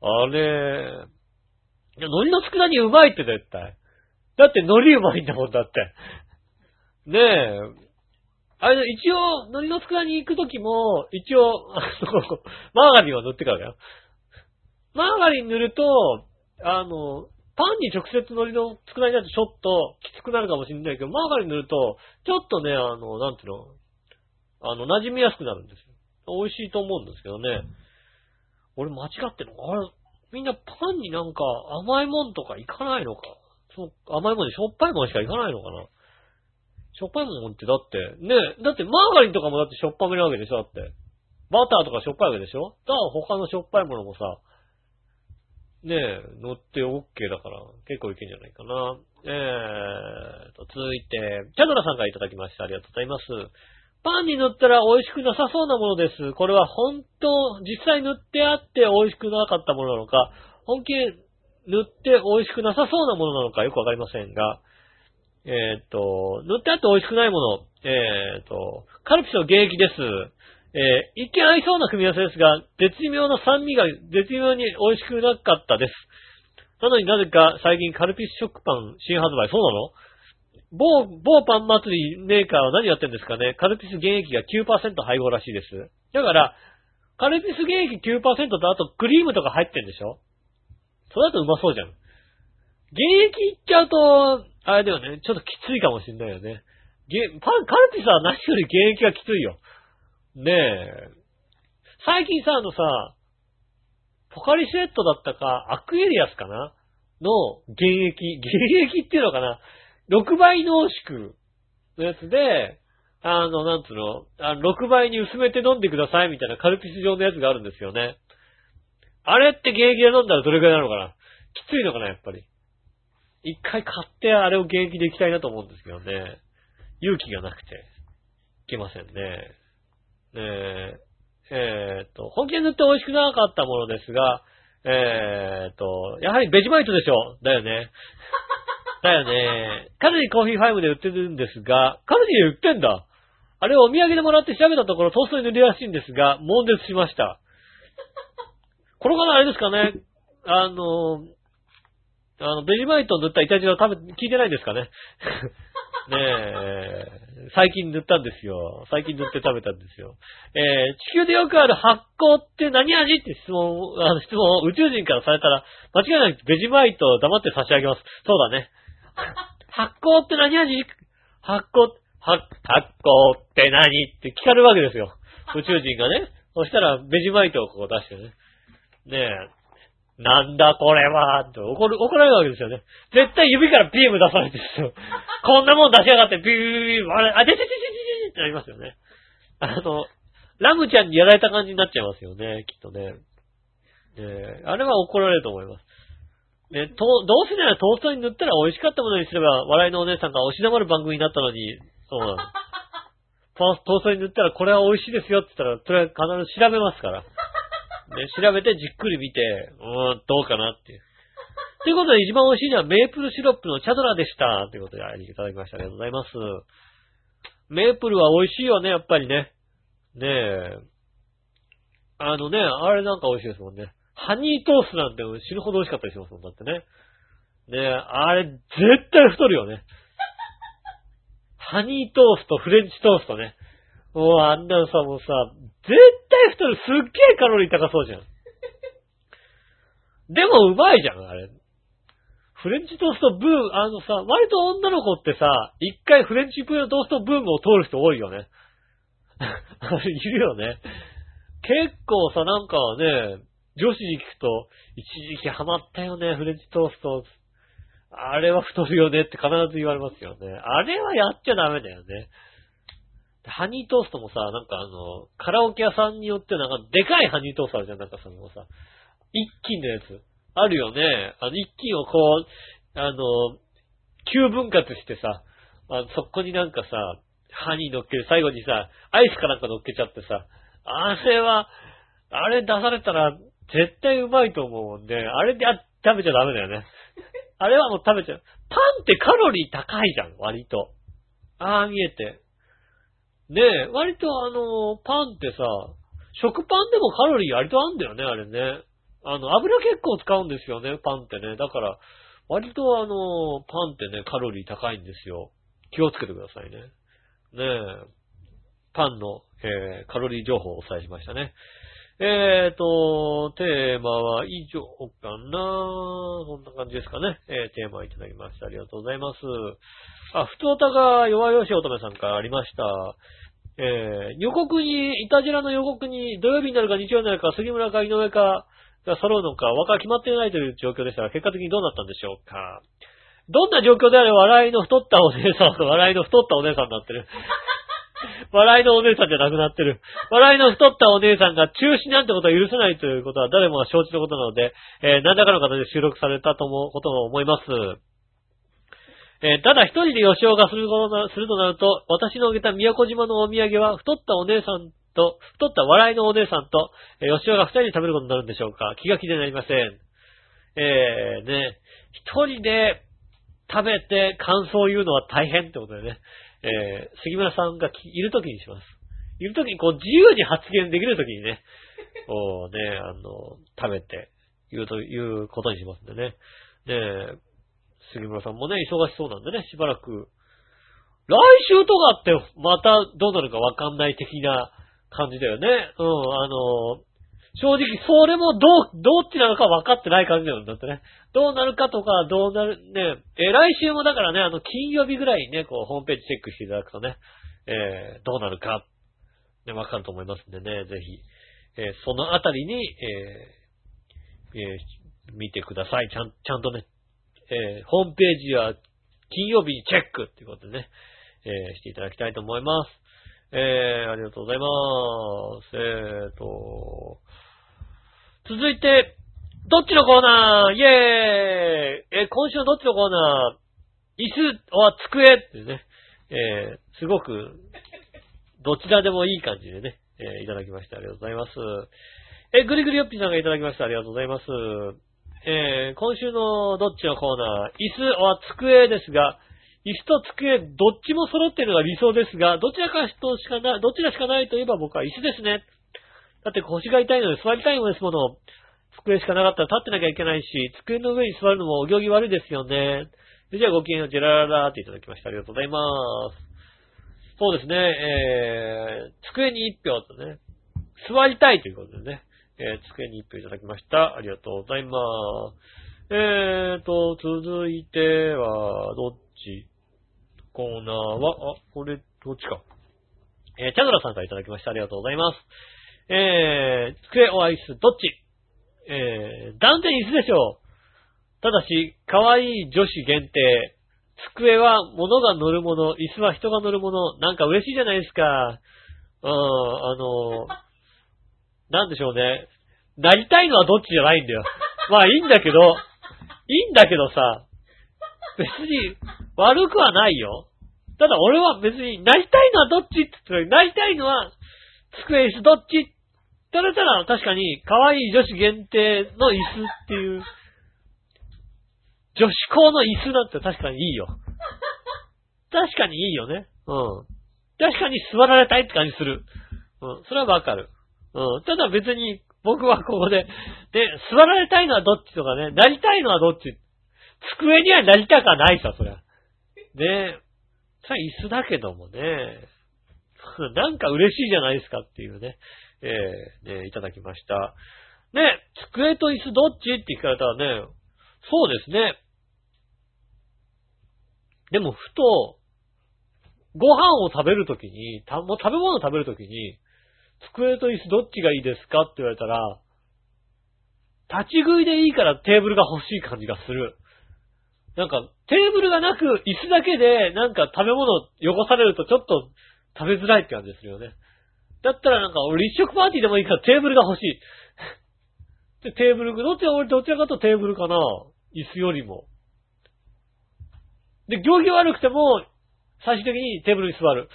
あれ、いや、海苔の佃煮うまいって絶対。だって海苔うまいんだもんだって。ねえ。あれ、一応、海苔の佃煮行くときも、一応、あの、マーガリンは塗ってからだよ。マーガリン塗ると、あの、パンに直接海苔の佃煮だとちょっときつくなるかもしれないけど、マーガリン塗ると、ちょっとね、あの、なんていうの、あの、馴染みやすくなるんですよ。美味しいと思うんですけどね。俺間違ってるのあれ、みんなパンになんか甘いもんとかいかないのか？そう甘いもんでしょ？っぱいもんしかいかないのかな？しょっぱいもんってだって、ねだってマーガリンとかもだってしょっぱめなわけでしょ？だって。バターとかしょっぱいわけでしょ？だから他のしょっぱいものもさ、ねえ、乗って OK だから結構いけんじゃないかな。えーと、続いて、チャドラさんからいただきました。ありがとうございます。パンに塗ったら美味しくなさそうなものです。これは本当、実際塗ってあって美味しくなかったものなのか、本気で塗って美味しくなさそうなものなのかよくわかりませんが、えーっと、塗ってあって美味しくないもの、えーっと、カルピスの原液です。えー一見合いそうな組み合わせですが、絶妙な酸味が絶妙に美味しくなかったです。なのになぜか最近カルピス食パン新発売。そうなの？某、某パン祭りメーカーは何やってんですかね？カルピス原液が9%配合らしいです。だから、カルピス原液9%とあとクリームとか入ってんでしょ？それだとうまそうじゃん。原液いっちゃうと、あれだよね、ちょっときついかもしんないよね。げパン、カルピスは何より原液がきついよ。ねえ。最近さ、あのさ、ポカリスエットだったか、アクエリアスかな？の原液、原液っていうのかな？?6 倍濃縮のやつで、あの、なんつうの、あの6倍に薄めて飲んでくださいみたいなカルピス状のやつがあるんですよね。あれって原液で飲んだらどれくらいなのかな？きついのかな、やっぱり。一回買ってあれを原液でいきたいなと思うんですけどね。勇気がなくて、いけませんね。ねえ、えーっと、本気で塗って美味しくなかったものですが、えーと、やはりベジマイトでしょ？だよね。[LAUGHS] だよね。カルディコーヒーファイブで売ってるんですが、カルディで売ってんだ。あれをお土産でもらって調べたところトーストに塗りやすいんですが、悶絶しました。この方あれですかね、あの、あの、ベジマイト塗ったイタジラ食べ、聞いてないんですかね。[LAUGHS] ねえ、最近塗ったんですよ。最近塗って食べたんですよ。えー地球でよくある発酵って何味？って質問、あの質問を宇宙人からされたら、間違いなくベジマイトを黙って差し上げます。そうだね。発酵って何味？発酵、発、発酵って何って聞かれるわけですよ。[LAUGHS] 宇宙人がね。そしたら、ベジマイトをこう出してね。ねえ、なんだこれはって怒る、怒られるわけですよね。絶対指からビーム出されてるんですよ。[LAUGHS] こんなもん出しやがって、ビービービー、あれ、あ、でてててててってなりますよね。あの、ラムちゃんにやられた感じになっちゃいますよね、きっとね。ねえあれは怒られると思います。ね、と、どうせならトーストに塗ったら美味しかったものにすれば、笑いのお姉さんが押し黙る番組になったのに、そうなの。トーストに塗ったらこれは美味しいですよって言ったら、それは必ず調べますから。ね、調べてじっくり見て、うーん、どうかなっていう。ということで、一番美味しいのはメープルシロップのチャドラでした。ということで、ありいただきました。ありがとうございます。メープルは美味しいよね、やっぱりね。ねえ。あのね、あれなんか美味しいですもんね。ハニートーストなんて死ぬほど美味しかったりしますもん、だってね。ねあれ、絶対太るよね。[LAUGHS] ハニートースト、フレンチトーストね。もうあんなのさ、もうさ、絶対太る。すっげえカロリー高そうじゃん。[LAUGHS] でもうまいじゃん、あれ。フレンチトーストブーム、あのさ、割と女の子ってさ、一回フレンチトーストブームを通る人多いよね。[LAUGHS] いるよね。結構さ、なんかね、女子に聞くと、一時期ハマったよね、フレンチトースト。あれは太るよねって必ず言われますよね。あれはやっちゃダメだよね。ハニートーストもさ、なんかあの、カラオケ屋さんによってなんかでかいハニートーストあるじゃん、なんかそのさ、一斤のやつ。あるよね。あの、一斤をこう、あの、急分割してさ、あそこになんかさ、ハニー乗っける、最後にさ、アイスかなんか乗っけちゃってさ、あれは、あれ出されたら絶対うまいと思うもんね。あれで食べちゃダメだよね。[LAUGHS] あれはもう食べちゃう。パンってカロリー高いじゃん、割と。ああ、見えて。ねえ、割とあの、パンってさ、食パンでもカロリー割とあんだよね、あれね。あの、油結構使うんですよね、パンってね。だから、割とあの、パンってね、カロリー高いんですよ。気をつけてくださいね。ねえ、パンの、えー、カロリー情報をお伝えしましたね。えーと、テーマは以上かなそんな感じですかね。えー、テーマいただきました。ありがとうございます。あ、ふつおたが弱々し乙女さんからありました。えー、予告に、いたじらの予告に土曜日になるか日曜日になるか杉村か井上かが揃うのか、わか決まっていないという状況でしたが、結果的にどうなったんでしょうか。どんな状況であれ笑いの太ったお姉さんは笑いの太ったお姉さんになってる。[LAUGHS] 笑いのお姉さんじゃなくなってる。笑いの太ったお姉さんが中止なんてことは許せないということは誰もが承知のことなので、えー、何らかの形で収録されたと思うことを思います。えー、ただ一人で吉尾がするするとなると、私のあげた宮古島のお土産は太ったお姉さんと、太った笑いのお姉さんと、えー、吉尾が二人で食べることになるんでしょうか気が気でなりません。えー、ね、一人で食べて感想を言うのは大変ってことでね。えー、杉村さんがいるときにします。いるときにこう自由に発言できるときにね、[LAUGHS] こうね、あの、食べて言うということにしますんでね。で、杉村さんもね、忙しそうなんでね、しばらく、来週とかってまたどうなるかわかんない的な感じだよね。うん、あの、正直、それもどう、どっちなのか分かってない感じだよ、だってね。どうなるかとか、どうなる、ね、えー、来週もだからね、あの、金曜日ぐらいにね、こう、ホームページチェックしていただくとね、えー、どうなるか、ね、分かると思いますんでね、ぜひ、えー、そのあたりに、え、えー、見てください。ちゃん、ちゃんとね、え、ホームページは金曜日にチェックっていうことでね、え、していただきたいと思います。え、ありがとうございます。えーと、続いて、どっちのコーナー？イェーイえ、今週のどっちのコーナー？椅子は机ってね、えー、すごく、どちらでもいい感じでね、えー、いただきました。ありがとうございます。え、ぐりぐりよっぴさんがいただきました。ありがとうございます。えー、今週のどっちのコーナー、椅子は机ですが、椅子と机、どっちも揃っているのが理想ですが、どちらかとしかない、どちらしかないといえば僕は椅子ですね。だって腰が痛いので座りたいのですもの。机しかなかったら立ってなきゃいけないし、机の上に座るのもお行儀悪いですよね。それじゃあごきげんよう、ジェラララっていただきました。ありがとうございます。そうですね、えー、机に一票とね、座りたいということでね、えー、机に一票いただきました。ありがとうございます。えーと、続いては、どっちコーナーは、あ、これ、どっちか。えー、チャドラさんからいただきました。ありがとうございます。えー、机おアイス、どっち？えー、断然椅子でしょう。ただし、可愛い女子限定。机は物が乗るもの、椅子は人が乗るもの。なんか嬉しいじゃないですか。うん、あの、[LAUGHS] なんでしょうね。なりたいのはどっちじゃないんだよ。まあいいんだけど、いいんだけどさ、別に悪くはないよ。ただ俺は別になりたいのはどっちって言ったら、なりたいのは机椅子どっちって言われたら確かに可愛い女子限定の椅子っていう、女子校の椅子だって確かにいいよ。確かにいいよね。うん。確かに座られたいって感じする。うん。それはわかる。うん。ただ別に僕はここで、で、座られたいのはどっちとかね、なりたいのはどっち机にはなりたかないさ、そりゃ。ねえ。それ椅子だけどもね。[LAUGHS] なんか嬉しいじゃないですかっていうね。えー、ね、いただきました。ね、机と椅子どっち？って聞かれたらね、そうですね。でも、ふと、ご飯を食べるときに、たもう食べ物を食べるときに、机と椅子どっちがいいですか？って言われたら、立ち食いでいいからテーブルが欲しい感じがする。なんか、テーブルがなく、椅子だけで、なんか食べ物汚されるとちょっと食べづらいって感じですよね。だったらなんか、俺立食パーティーでもいいからテーブルが欲しい。で、テーブル、どっちら、俺どちらかとテーブルかな椅子よりも。で、行儀悪くても、最終的にテーブルに座る。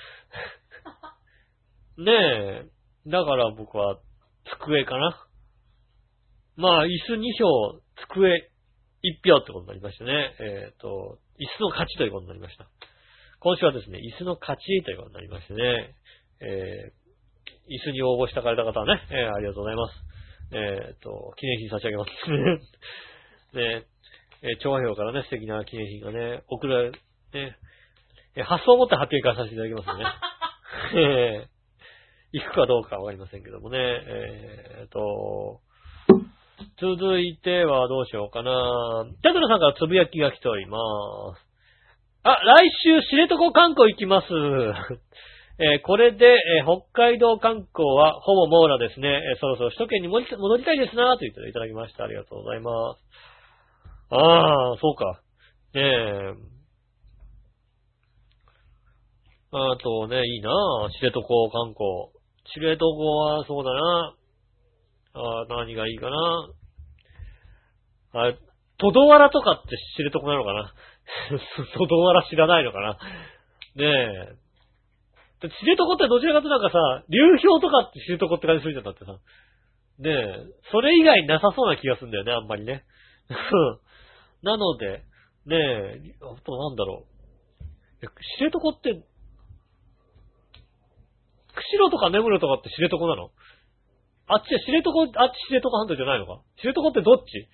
[LAUGHS] ねえ。だから僕は、机かな。まあ、椅子2票、机1票ってことになりましたね。えっ、と、椅子の勝ちということになりました。今週はですね、椅子の勝ちということになりましてね。えー、椅子に応募したかれた方はね、えーありがとうございます。えっ、と、記念品差し上げます [LAUGHS] ね。ねえー、調和表からね、素敵な記念品がね、送られ、ね、えー発送を持って発見からさせていただきますね。[LAUGHS] えー行くかどうかわかりませんけどもね。えっ、と、続いてはどうしようかな。タトラさんからつぶやきが来ております。あ、来週知床観光行きます。えーこれで、えー北海道観光はほぼ網羅ですね。えーそろそろ首都圏に戻り戻りたいですなと言っていただきました。ありがとうございます。ああ、そうか。ねえ。あとね、いいな知床観光。知床はそうだなあ何がいいかなあ、トドワラとかって知床なのかな [LAUGHS] トドワラ知らないのかなねえ。知床ってどちらかとなんかさ、流氷とかって知床って感じするじゃんだってさ。ねえ、それ以外なさそうな気がするんだよね、あんまりね。[LAUGHS] なので、ねえ、あとなんだろう。知床って、釧路とか根室とかって知床なの？あっち知床、あっち知床半島じゃないのか？知床ってどっち？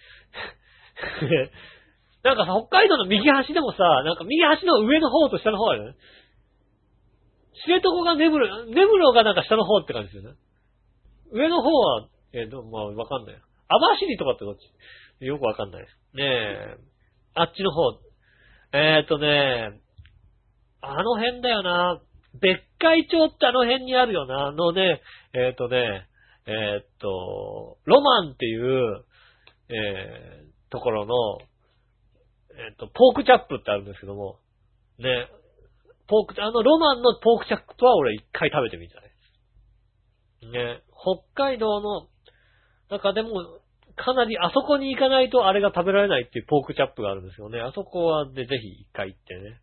[LAUGHS] なんかさ、北海道の右端でもさ、なんか右端の上の方と下の方あるよね。知床が根室、根室がなんか下の方って感じですよね。上の方は、えー、どまあ、わかんない。網走とかってどっち？よくわかんない。ねえ。あっちの方。えーっとね、あの辺だよな。別海町ってあの辺にあるよな。あのね、えーっとね、えーっと、ロマンっていう、えー、ところの、えっと、ポークチャップってあるんですけども、ね、ポーク、あのロマンのポークチャップは俺一回食べてみたい。ね、北海道の中でも、かなりあそこに行かないとあれが食べられないっていうポークチャップがあるんですよね。あそこはでぜひ一回行ってね。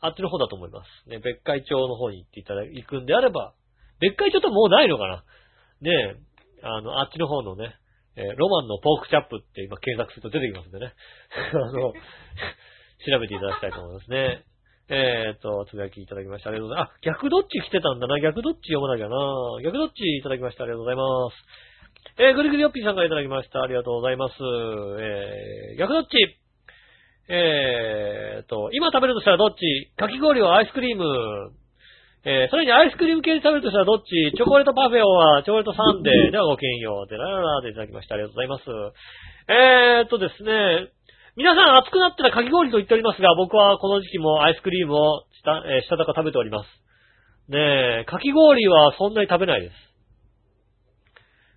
あっちの方だと思います。ね、別海町の方に行っていただ、行くんであれば、別海町ってもうないのかなねえ、あの、あっちの方のね、えーロマンのポークチャップって今検索すると出てきますんでね。[LAUGHS] あの、調べていただきたいと思いますね。えーっと、つぶやきいただきました。ありがとうございます。あ、逆どっち来てたんだな。逆どっち読まなきゃな。逆どっちいただきました。ありがとうございます。えー、ぐりぐりよっぴーさんからいただきました。ありがとうございます。えー、逆どっちえーっと、今食べるとしたらどっち？かき氷はアイスクリーム。えー、それにアイスクリーム系で食べるとしたらどっち？チョコレートパフェはチョコレートサンデー。ではごきげんよう。でらららでいただきました。ありがとうございます。えーっとですね、皆さん暑くなったらかき氷と言っておりますが、僕はこの時期もアイスクリームをした、えーしたたか食べております。ねえ、かき氷はそんなに食べないです。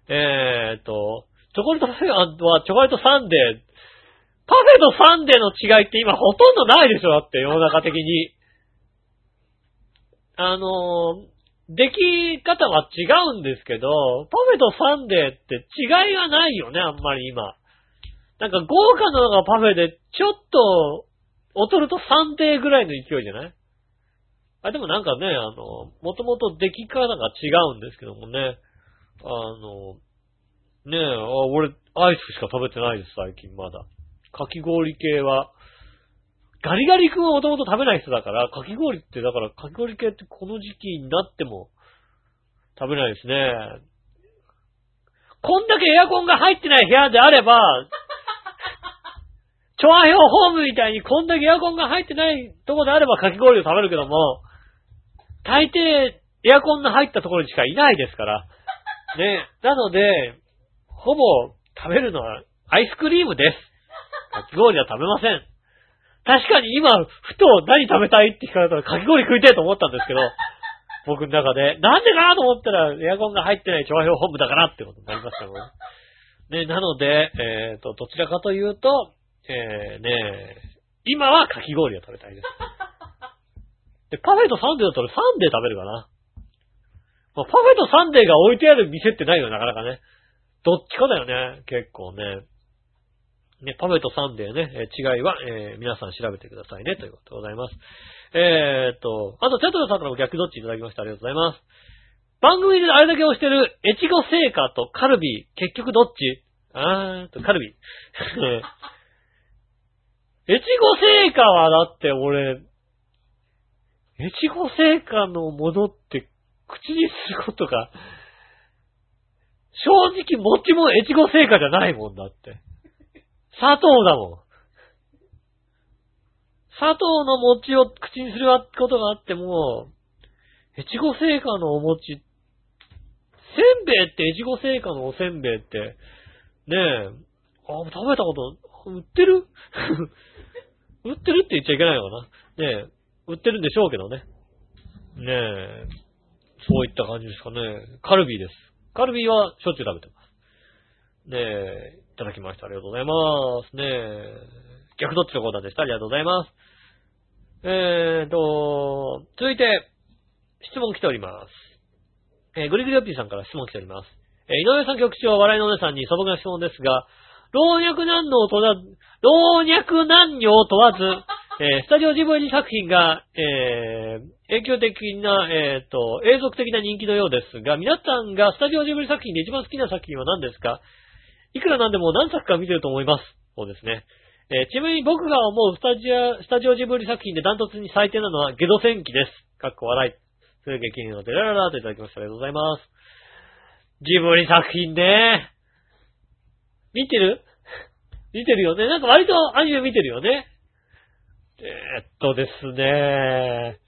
えーっと、チョコレートパフェはチョコレートサンデー。パフェとサンデーの違いって今ほとんどないでしょだって世の中的に。あの、出来方は違うんですけど、パフェとサンデーって違いがないよね、あんまり今。なんか豪華なのがパフェで、ちょっと、劣るとサンデーぐらいの勢いじゃない？あ、でもなんかね、あの、もともと出来方が違うんですけどもね。あの、ねえ、あ俺、アイスしか食べてないです、最近まだ。かき氷系は。ガリガリ君はもともと食べない人だから、かき氷って、だから、かき氷系ってこの時期になっても食べないですね。こんだけエアコンが入ってない部屋であれば、調和表ホームみたいにこんだけエアコンが入ってないとこであればかき氷を食べるけども、大抵エアコンの入ったところにしかいないですから。ね。なので、ほぼ食べるのはアイスクリームです。かき氷は食べません。確かに今、ふと何食べたいって聞かれたらかき氷食いたいと思ったんですけど、僕の中で、なんでかなと思ったらエアコンが入ってない調和表本部だからってことになりましたもんね。なので、えっ、と、どちらかというと、えー、ね今はかき氷を食べたいです。[LAUGHS] で、パフェとサンデーだったらサンデー食べるかな。まあ、パフェとサンデーが置いてある店ってないよ、なかなかね。どっちかだよね、結構ね。ね、パフェとサンデーね、えー違いは、えー皆さん調べてくださいね、ということでございます。えーっと、あと、テトロさんからも逆どっちいただきました。ありがとうございます。番組であれだけ押してる、エチゴ製菓とカルビー、結局どっち？あーと、カルビー。エチゴ製菓はだって俺、エチゴ製菓のものって口にすることが、正直餅もエチゴ製菓じゃないもんだって。砂糖だもん。砂糖の餅を口にすることがあっても、越後製菓のお餅、せんべいって越後製菓のおせんべいって、ねえ、あ、食べたこと、売ってる？売ってるって言っちゃいけないのかなねえ、売ってるんでしょうけどね。ねえ、そういった感じですかね。カルビーです。カルビーはしょっちゅう食べてます。ねえ、いただきました。ありがとうございます。ねえ、逆どっちのコーナーでした。ありがとうございます。えーと、続いて、質問来ております。えー、ぐりぐりおっぴーさんから質問来ております。えー井上さん局長、笑いのお姉さんに素朴な質問ですが、老若男女を問わず、老若男女を問わず、[LAUGHS] えースタジオジブリ作品が、えー影響的な、えっ、と、永続的な人気のようですが、皆さんがスタジオジブリ作品で一番好きな作品は何ですか？いくらなんでも何作か見てると思います。そうですね。えーちなみに僕が思うスタジオ、スタジオジブリ作品でダントツに最低なのはゲド戦記です。かっこ笑い。それ激のでラララといただきました。ありがとうございます。ジブリ作品ね。見てる？見てるよね。なんか割とアニメ見てるよね。えーっとですね。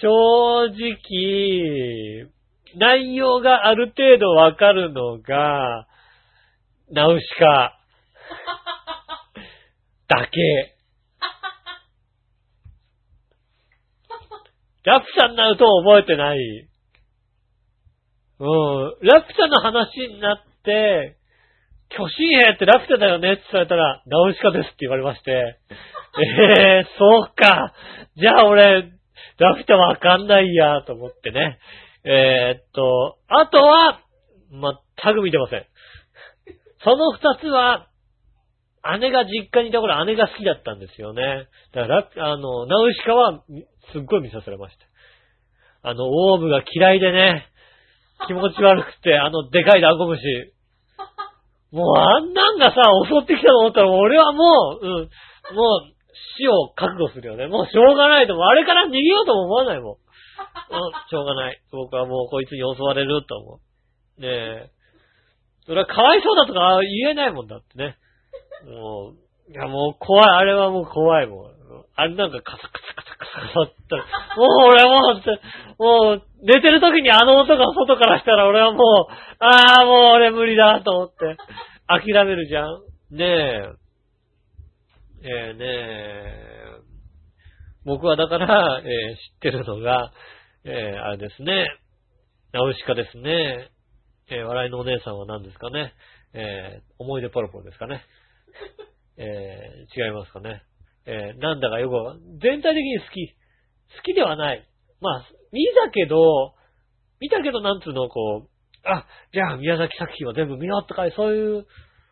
正直、内容がある程度わかるのが、ナウシカ [LAUGHS] だけ。ラピュタになると覚えてない。うん。ラピュタの話になって、巨神兵ってラピュタだよねって言われたら、ナウシカですって言われまして、え [LAUGHS] えー、そうか。じゃあ俺、ラピュタわかんないやと思ってね。えー、っと、あとは、全く見てません。その二つは、姉が実家にいた頃姉が好きだったんですよね。だから、あの、ナウシカは、すっごい見させられました。あの、オウムが嫌いでね、気持ち悪くて、あの、でかいダンゴムシ。もうあんなんがさ、襲ってきたと思ったら、俺はもう、うん、もう、死を覚悟するよね。もうしょうがないと思う。あれから逃げようとも思わないもん。うん、しょうがない。僕はもうこいつに襲われると思う。ねえ。それはかわいそうだとか言えないもんだってね。もう、いやもう怖い。あれはもう怖いもん。あれなんかカサカサカサカサカサったら、もう俺はもう、もう寝てる時にあの音が外からしたら俺はもう、ああもう俺無理だと思って、諦めるじゃん。ねえ。えー、ねえ。僕はだから、えー知ってるのが、えーあれですね。ナウシカですね。えー笑いのお姉さんは何ですかね。えー思い出ポロポロですかね。えー違いますかね。えーなんだかよく全体的に好き。好きではない。まあ、見たけど、見たけどなんつうの、こう、あ、じゃあ宮崎作品は全部見ようとか、そういう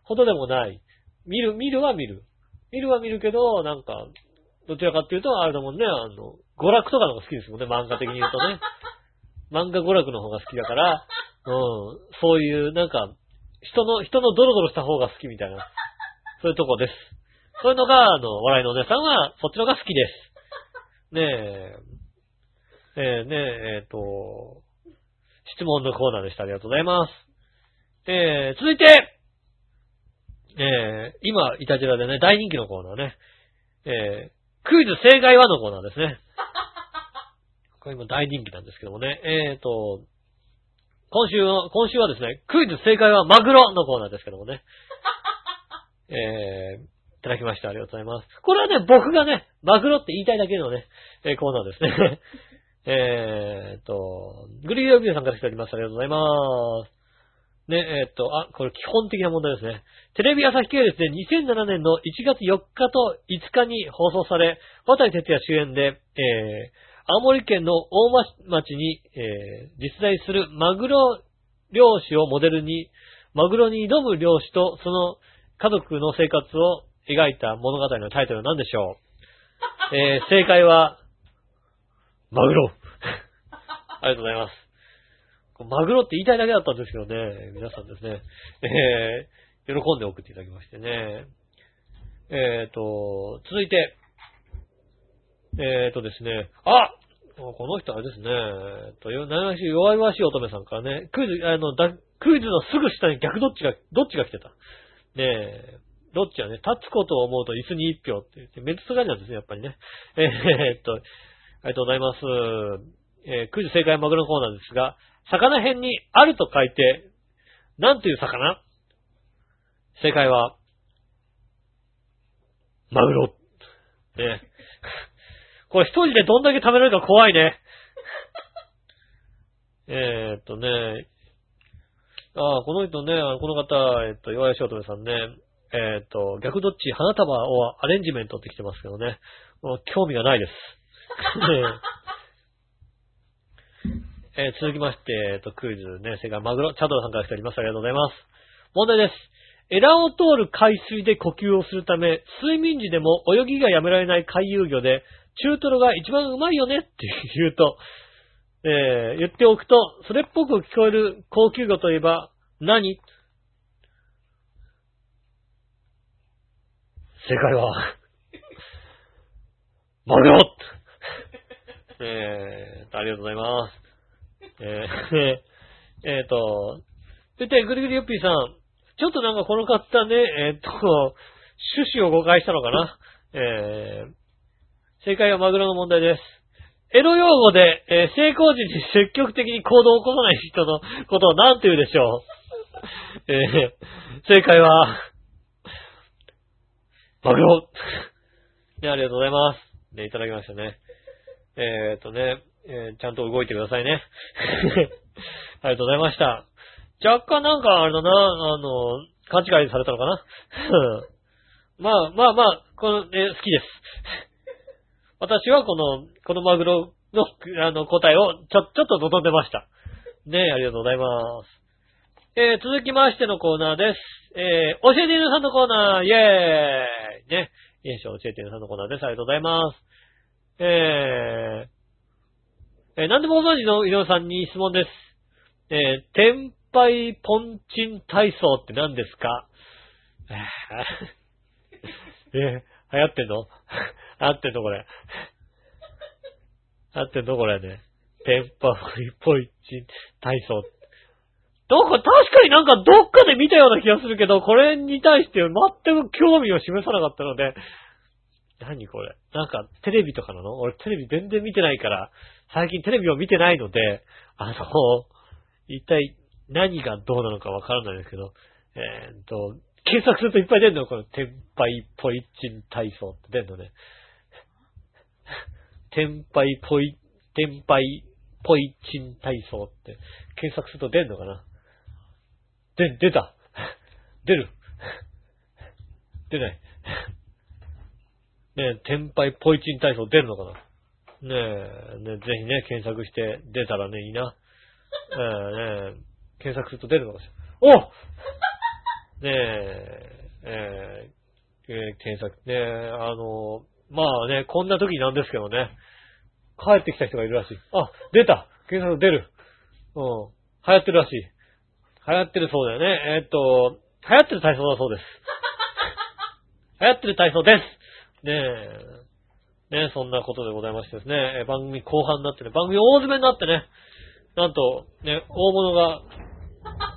ほどでもない。見る、見るは見る。見るは見るけど、なんか、どちらかっていうと、あれだもんね、あの、娯楽とかの方が好きですもんね、漫画的に言うとね。[LAUGHS] 漫画娯楽の方が好きだから、うん、そういう、なんか、人の、人のドロドロした方が好きみたいな、そういうとこです。そういうのが、あの、笑いのお姉さんは、そっちのが好きです。[LAUGHS] ねえ、えー、ねえ、えっ、と、質問のコーナーでした。ありがとうございます。えー、続いて、えー、今、イタジラでね、大人気のコーナーね。えー、クイズ正解はのコーナーですね。[LAUGHS] これ今大人気なんですけどもね。えーと、今週は、今週はですね、クイズ正解はマグロのコーナーですけどもね。[LAUGHS] えー、いただきました。ありがとうございます。これはね、僕がね、マグロって言いたいだけのね、えコーナーですね。[LAUGHS] えーと、グリーンビューさんから来ております。ありがとうございます。ね、えーっと、あ、これ基本的な問題ですね。テレビ朝日系列で2007年の1月4日と5日に放送され、渡哲也主演で、えー、青森県の大町に、えー、実在するマグロ漁師をモデルに、マグロに挑む漁師とその家族の生活を描いた物語のタイトルは何でしょうえー、正解は、マグロ。ありがとうございます。マグロって言いたいだけだったんですけどね、皆さんですね、えー、喜んで送っていただきましてね。えーと、続いて、えーとですね、あこの人あれですね、えっと、なし弱々しい乙女さんからね、クイズ、あの、だクイズのすぐ下に逆どっちが、どっちが来てた。ねえ、どっちはね、立つことを思うと椅子に一票って言って、メンツがりなんですね、やっぱりね。えー、っと、ありがとうございます。えー、クイズ正解マグロのコーナーですが、魚辺にあると書いて、なんという魚？正解は、マグロ。ね。これ一人でどんだけ食べられるか怖いね。えーっとね、ああ、この人ね、この方、えっと、岩井翔太さんね、えーっと、逆どっち花束をアレンジメントって来てますけどね、もう興味がないです。[LAUGHS] えー続きまして、えっと、クイズね、正解、マグロ、チャドラさんから来ております。ありがとうございます。問題です。エラを通る海水で呼吸をするため、睡眠時でも泳ぎがやめられない海遊魚で、中トロが一番うまいよねって言うと、えー言っておくと、それっぽく聞こえる高級魚といえば何、正解は、マグロえー、ありがとうございます。えー、[LAUGHS] えーと、そして、ぐりぐりよっぴーさん、ちょっとなんかこの方ね、えーっと、趣旨を誤解したのかな。えー、正解はマグロの問題です。エロ用語で、えー成功時に積極的に行動を起こさない人のことを何と言うでしょう。えー、正解は、マグロ。ね、ありがとうございます。ね、いただきましたね。えーっとね、えーちゃんと動いてくださいね。[LAUGHS] ありがとうございました。若干なんかあれだな、あの、勘違いされたのかな？[LAUGHS] まあまあまあ、この、えー好きです。[LAUGHS] 私はこの、このマグロの、あの、答えをちょ、ちょっと望んでました。ねありがとうございます。えー続きましてのコーナーです。えー教えて犬さんのコーナー、イェーイね。いいしょ、教えて犬さんのコーナーです。ありがとうございます。えー、えー、なんでもご存知の井上さんに質問です。えー、天杯ポンチン体操って何ですか？えー、流行ってんの？流行ってんのこれ。流行ってんのこれね。天杯ポンチン体操。どこ、確かになんかどっかで見たような気がするけど、これに対して全く興味を示さなかったので、何これ？なんかテレビとかなの？俺テレビ全然見てないから、最近テレビを見てないので、あの、一体何がどうなのかわからないですけど、えーっと、検索するといっぱい出るの？この、天杯ポイチン体操って出るのね。[LAUGHS] 天杯ポイ、天杯ポイチン体操って。検索すると出るのかな？で、出た。出る。出ない。ねえ、天杯ポイチン体操出るのかな？ねえ、ねぜひね、検索して出たらね、いいな。え、ねえ検索すると出るのかしら？おねえ、えーえー検索、ねえ、あの、まあね、こんな時なんですけどね、帰ってきた人がいるらしい。あ、出た検索出る。うん。流行ってるらしい。流行ってるそうだよね。えーっと、流行ってる体操だそうです。[LAUGHS] 流行ってる体操です。ねえ。ねそんなことでございましてですね、えー番組後半になってね、番組大詰めになってね、なんと、ね、大物が、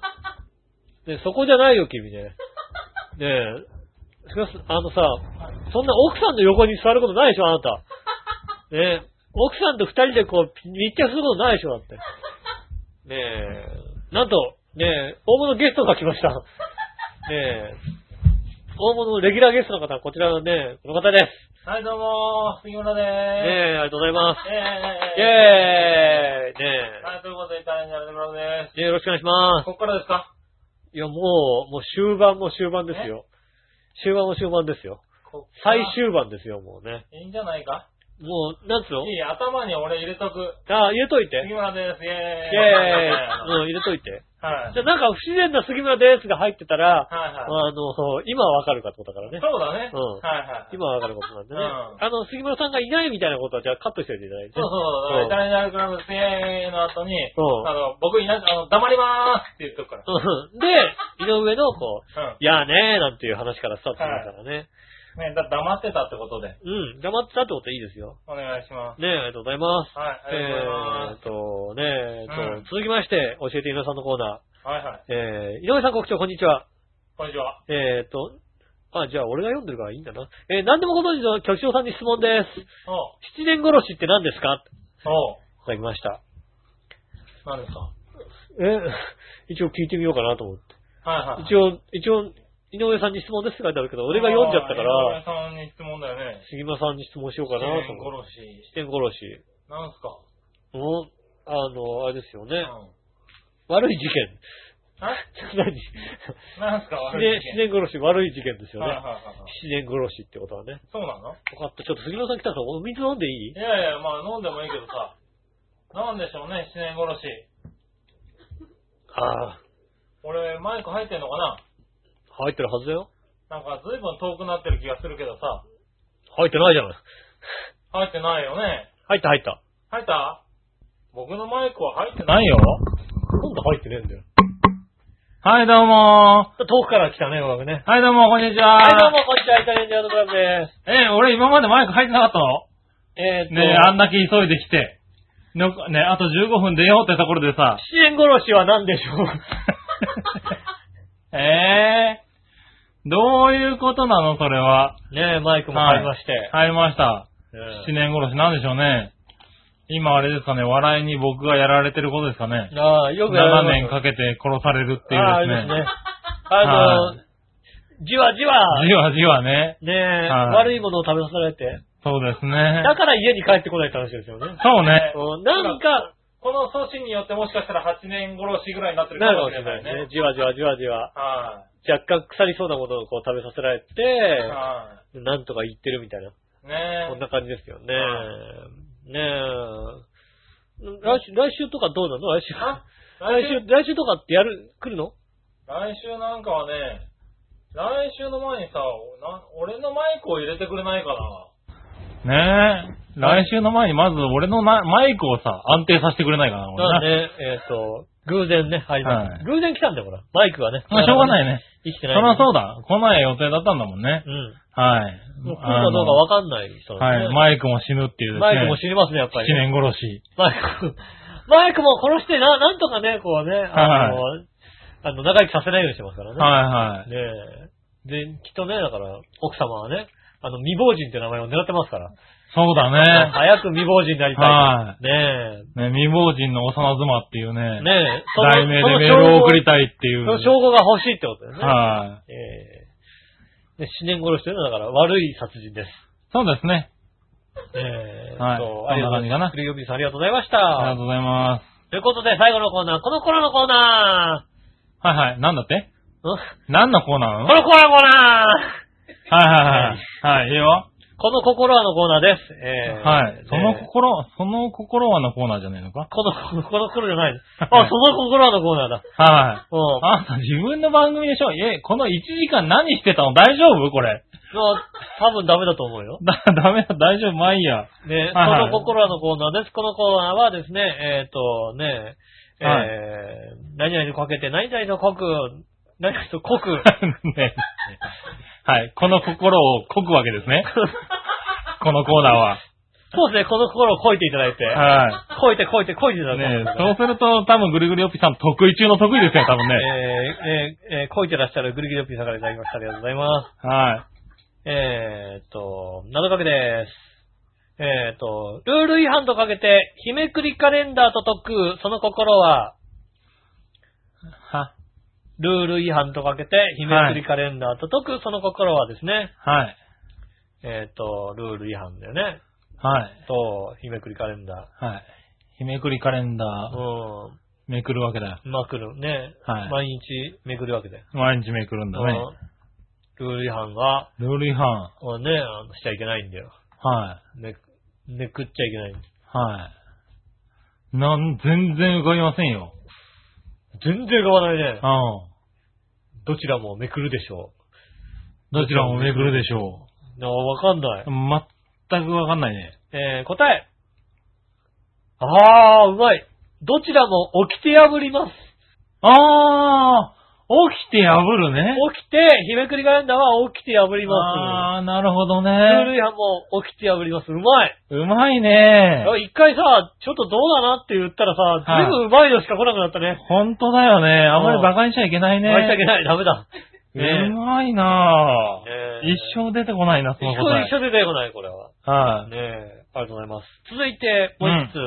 [LAUGHS] ね、そこじゃないよ、君ね。ねえ、しかし、あのさ、そんな奥さんの横に座ることないでしょ、あなた。ねえ、奥さんと二人でこう、密着することないでしょ、だって。ねえ、なんと、ねえ、大物ゲストが来ました。[LAUGHS] ねえ、大物のレギュラーゲストの方、こちらのね、この方です。
はい、どうもー、杉村でーす。
ねえ、ありがとうございます。
え
イェーイね
はい、ということで、イタリアンジャルデブラウで
え、よろしくお願いします
す。。こっからですか？
いや、もう、もう終盤も終盤ですよ。終盤も終盤ですよ。
こっから？
最終盤ですよ、もうね。
いいんじゃないか？
もう、なんつうの？
いい、頭に俺入れとく。
あ、入れといて。
杉村です、イェーイ。
イェーイ。[LAUGHS] うん、入れといて。
はい。
じゃあなんか不自然な杉村ですが入ってたら、
はいはい。
あの、そう今はわかるかってことだからね。
そうだね。
うん
はいはい。
今はわかることなんでね。
うん
あの、杉村さんがいないみたいなことはじゃあカットしておいていただいて。
そうそうう、
ん
イタリアンジャルクラブスイェーイの後に、
うん
あの、僕いな、あの、黙りまーすって言っとくから。
うんで、井上のこう、
うん。
いやねーなんていう話からスタートするからね。
ね、だ黙ってたってことで、
うん、黙ってたってことはいいですよ。
お願いします。
ねえ、ありがとうございます。
はい、ありがとうございます。
えーっと、ねえ、えっと、
うん
続きまして、教えて井上さんのコーナ
はいはい。
ー。えー、井上さん国長、こんにちは。
こんにちは。
えーっと、あ、じゃあ俺が読んでるからいいんだな。えー、何でもご存知の局長さんに質問です。
お
七年殺しって何ですか？
おう
いただきました。
何ですか？
えー、一応聞いてみようかなと思って。
はいはい。
一応、一応、井上さんに質問ですって書いてあるけど、俺が読んじゃったか
あー井
ら、
上さんに質問だよね。
杉村さんに質問しようかなと思って。
殺し。
七年殺し。
なんすか？
もう、あの、あれですよね。
うん。
悪い事件。
あ [LAUGHS]
何？
なんすか？
七年、
悪い事件
七年殺し、悪い事件ですよね。
はいはいはいはい。
七年殺しってことはね。
そうなの？
分かった。ちょっと杉村さん来たから、お水飲んでいい？
いやいや、まあ飲んでもいいけどさ。なんでしょうね、七年殺し。
ああ、
俺、マイク入ってんのかな？
入ってるはずだよ。
なんか随分遠くなってる気がするけどさ。
入ってないじゃない。
入ってないよね。
入った入った。
入った？僕のマイクは入ってないよ。
今度入ってねえんだよ。
はい、どうも
遠くから来たね、僕ね。
はい、どうも、こんにちは。
はい、どうも、こんにちは、イタリアンジャードクラブです。
え、俺今までマイク入ってなかったの？
えーっと、
ねえ、あんだけ急いで来て。のね、あと15分出ようってところでさ。
七年殺しは何でしょう？[LAUGHS]
えー、どういうことなの、それは？
ねえ、マイクも入りまして。
入りました。
ええ
七年殺しなんでしょうね。今あれですかね、笑いに僕がやられてることですかね。
ああ、よくやら
7
れます
年かけて殺されるっていう
ああ、あ
ですね。
りますね。あの
は、
じわじわ、
じわじわね。
ねえ、
はい
悪いものを食べさせられて、
そうですね。
だから家に帰ってこないって話ですよね。
そうね。
うんなんか、
この措置によってもしかしたら8年殺しぐらいになってる
な
か
るかもしれな
もしれないいね
ね。。じわじわじわじわ。
は
若干腐りそうなものをこう食べさせられ
い。
て、
は
なんとか言ってるみたいな。
い。ね
こんな感じですよね
は。
ねえ。来週、来週とかどうなの？来週。
あ？[LAUGHS]
来週、来週とかってやる、来るの？
来週なんかはね、来週の前にさ、な俺のマイクを入れてくれないかな。ねえ。来週の前にまず俺のなマイクをさ、安定させてくれないかな、
まあ
俺な。
ね、えっ、と、偶然ね、入りました。
はい
偶然来たんだよ、ほら。マイクがね。
まあしょうがないね。そ
生きてない。
りゃそうだ。来ない予定だったんだもんね。
うん。
はい。
もう来るかどうかわかんない人ね
はい。マイクも死ぬっていうね。
マイクも死にますね、やっぱり
七
ね。
年殺し。
マイク、[LAUGHS] マイクも殺してな、なんとかね、こうね、あの、あの、長生きさせないようにしてますからね。
はいはい。
ねえ。で、きっとね、だから、奥様はね、あの、未亡人って名前を狙ってますから。
そうだね。
早く未亡人になりたい。
は
ね
ね、未亡人の幼妻っていう
え。
ね、
ねえ。
題名でメールを送りたいっていう。
その証拠が欲しいってことですね。
はい。
ええで、死年殺しというのはだから悪い殺人です。
そうですね。
ええ
はい
そ
んな感じかな
クリオビさんありがとうございまし
ありが
た。
とうございます。
ということで、最後のコーナー、この頃のコーナ
はいはい。なんだって
ー。ん
何のコーナーなの
この頃のコーナー
はいはいはい。はい、いいよ。
この心はのコーナーです。えー
はい。その
ね
心、その心はのコーナーじゃねえのか？
この、この頃じゃないです。[LAUGHS] あ、その心はのコーナーだ。
はい。
うん。
あんた自分の番組でしょ？え、この1時間何してたの？大丈夫？これ。
まあ多分ダメだと思うよ。
だ、[LAUGHS] ダメだ、大丈夫、まあいいや。
ね、
はいはい
その心はのコーナーです。このコーナーはですね、えっ、と、ね、えー
はい
何々にかけて何々の濃く、何々と濃く、[LAUGHS]
ねはい。この心をこくわけですね。[LAUGHS] このコーナーは。
そうですね、この心をこいていただいて。
は
こいてこいてこいていただ
い。
いて。
ねそうすると多分ぐるぐるよっぴさん得意中の得意ですよ、多分
えー、
ね。
えー、えー、こいてらっしゃるぐるぐるよっぴーさんからいただきました。ありがとうございます。
は
えーっと、謎かけです。えーっと、ルール違反とかけて、日めくりカレンダーと解く、その心は、
い。は、
ルール違反とかけて、日めくりカレンダーと解く、その心はですね、
はい。
えーっと、ルール違反だよね。
はい。
と、日めくりカレンダ
はい。日めくりカレンダ
ー。
ー、
う
めくるわけだよ。
ん。まくるね。
はい
毎日めくるわけだよ。
毎日めくるんだね。
うんルール違反は、
ルール違反。
はね、あのしちゃいけないんだよ。
は
め、めくっちゃいけない。
い。はい。なん、全然浮かびませんよ。
全然浮かばないね。
う
どちらもめくるでしょ
ん。どちらもめくるでしょ
う。あわかんない。
う。全くわかんないね。
えー、答え。あー、うまい。どちらも起きて破ります。
あー起きて破るね。
起きて、日めくりカレンダーは起きて破りま
あー、なるほど
す。ルール
ね。
違反も起きて破ります。うまい。
うまいね。
一回さ、ちょっとどうだなって言ったらさ、
はい
全部うまいのしか来なくなったね。
ほんとだよね。あんまり馬鹿にしちゃいけないね。
申し訳ない。ダメだ。[LAUGHS]
う
ね
まいなぁ。
ね
一生出てこないな、その
一
答え。
緒一緒で出てこない、これは。
はい。
ねえ、ありがとうございます。続いて、もう一つ。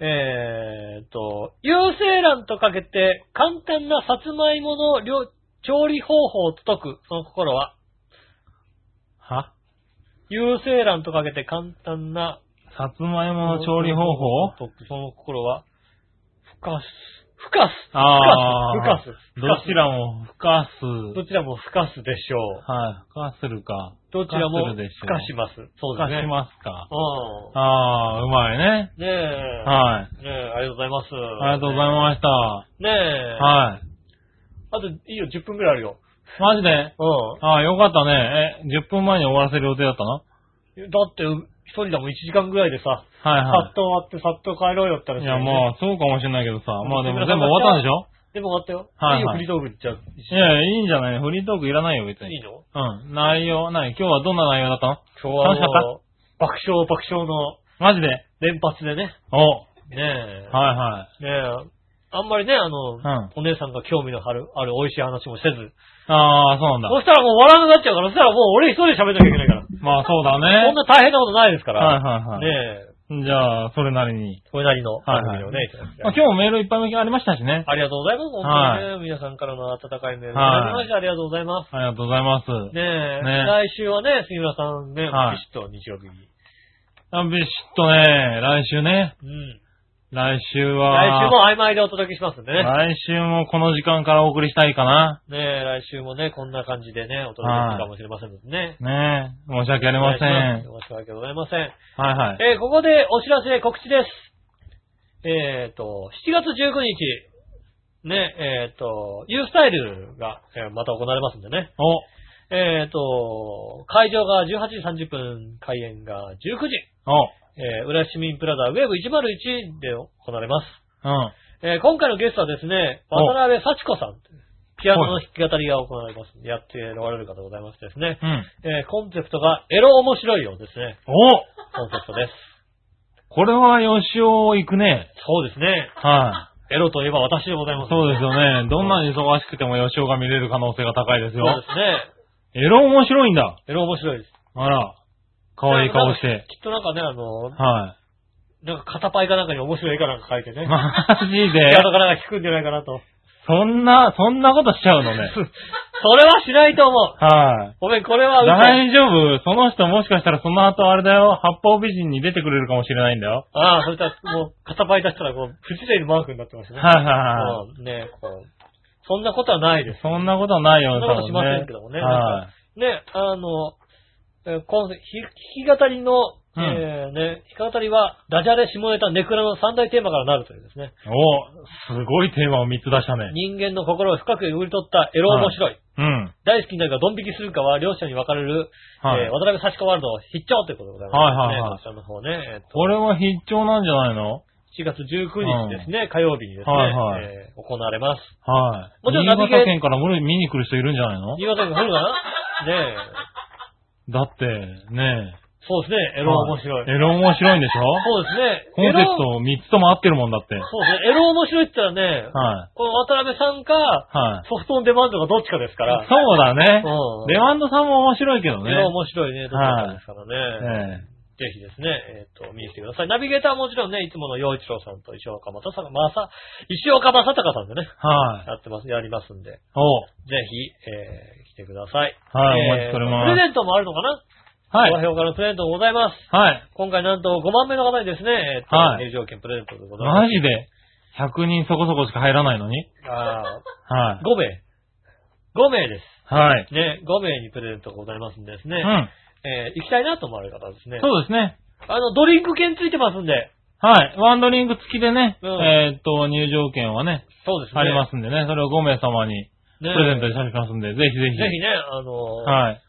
えーっと、有精卵とかけて簡単なさつまいもの料調理方法を解く、その心は。
は？
有精卵とかけて簡単な
さつまいもの調理方法
解く、その心は。ふかす。ふかす。
あ
ふかす。ふかす。
どちらもふかす。
どちらもふかすでしょう。
はい。ふかするか。
どちらも
ふかし
ます。そうですね。
ふかしますか。
う
ああ、うまいね。
ん。ねえ。
はい。
ねえ、ありがとうございます。
ありがとうございました。
ねえ。
はい。
あと、いいよ、10分くらいあるよ。
マジで？
う
ああ、よかったね。え、10分前に終わらせる予定だったの？
ん。だって、一人だもん1時間くらいでさ、
はい
さっと終わってさっと帰ろうよって話
い。いや、まあ、そうかもしれないけどさ。まあでも
うん
全部終わったんでしょ？
でも終わったよ。
はいはい
いよ、フリートークじゃ
いや、いいんじゃない？フリートークいらないよ、別に。
いいの？
うん。内容、何？今日はどんな内容だったの？
今日は
楽しかった？
もう爆笑爆笑の
マジで？
連発でね。
お
ねえ。
はいはい。
ねえ。あんまりね、あの、
ん
お姉さんが興味のある、ある美味しい話もせず。
ああ、そうなんだ。
そしたらもう笑わなくなっちゃうから、そしたらもう俺一人で喋んなきゃいけないから。
まあそうだ
こん
ね。
な大変なことないですから。
はいはいはい
ねえ。
じゃあ、それなりに。
これなりの番組をね、
はいはいまあ、今日もメールいっぱいありましたしね。
ありがとうございます。本当にね、皆さんからの温かいメールいただきまして、ありがとうございます。
ありがとうございます。
ねえ、
ね
来週はね、杉村さんね、
はい
ビシッと日曜日に。
あビシッとね、来週ね。
うん。
来週
来
は、
週も曖昧でお届けしますんでね。
来週もこの時間からお送りしたいかな。
ねえ、来週もね、こんな感じでね、お届けするかもしれませんね。
ねえ、申し訳ありません。
申し訳ございません。
はい。
えーここでお知らせ、告知です。えっ、と、7月19日、ね、えっ、と、ユースタイルが、えーまた行われますんでね。
お、
えっ、と、会場が18時30分、開演が19時。
お、
えー、浦市民プラザウェーブ101で行われます。
うん。
えー今回のゲストはですね、
お
渡辺幸子さん。ピアノの弾き語りが行われます。やっておられる方でございましてですね。
うん。
えーコンセプトがエロ面白いようですね。
お
コンセプトです。
これは吉尾行くね。
そうですね。
は
エロといえば私でございま
い。
す。
そうですよね。どんなに忙しくても吉尾が見れる可能性が高いですよ。
そうですね。
エロ面白いんだ。
エロ面白いです。
あら。可愛い顔して。
きっとなんかね、あの、
は
なんか肩パイかなんかに面白い絵かなんか描いてね。
い。[LAUGHS] マジで
ピアノかなんか弾くんじゃないかなと。
そんな、そんなことしちゃうのね。[LAUGHS]
それはしないと思う。
はい。
ごめん、これは嘘。
大丈夫その人もしかしたらその後あれだよ、八方美人に出てくれるかもしれないんだよ。
ああ、それともう、肩パイ出したら、こう、不自然にマークになってますね。
はいはいは
うんねこう。そんなことはないです。
い。そんなことはないよね、
そんなことしませんけどもね。
は
ね、あの、えーコンセ弾き語りの、
うん
えーね、弾き語りは、ダジャレ、下ネタ、ネクラの三大テーマからなるというですね。
い。お、すごいテーマを3つ出したね。
人間の心を深く売り取ったエロ面白い。
うん。
大好きになるかドン引きするかは両者に分かれる、
はい
えー渡辺幸子ワールド必聴ということでございます、ね。
はいはいはい
こちらの方ね、えーと
これは必聴なんじゃないの
？4月19日ですね、火曜日にですね、
はいはい
えー行われます。
はい。
もちろん
新潟県から見に来る人いるんじゃないの？
新潟県来るかな？ね
だって、ね
そうですね。エロ面白い。
エロ面白いんでしょ？
そうですね。
コンセプト3つとも合ってるもんだって。
そうですね。エロ面白いって言ったらね、
はい。
この渡辺さんか、
はい。
ソフトオンデマンドかどっちかですから。
そうだね。
うん
レワンドさんも面白いけどね。
エロ面白いね、どっちかですからね。
え
ぜひですね、えっ、と、見に来てください。ナビゲーターはもちろんね、いつもの洋一郎さんと石岡正隆、まさ、石岡正隆さんでね、
えはい。
やってます、やりますんで、
お
ぜひ、えてください。
はい、
えー
お待ちしております。
プレゼントもあるのかな？
はい。
ご評価のプレゼントもございます。
はい。
今回なんと5万名の方にですね、えっ、と、
はい
入場券プレゼントでございます。
マジで、100人そこそこしか入らないのに？
あ
はい
ー。5名。5名です。
はい。
ね、5名にプレゼントがございますんでですね、
うん。
えー行きたいなと思われる方はですね、
そうですね。
あの、ドリンク券ついてますんで、
はい。ワンドリンク付きでね、
うん
えーっと、入場券はね、
そうですね。
ありますんでね、それを5名様に
ね
プレゼントいたしますんで、ぜひぜひ。
ぜひね、あのー
はい。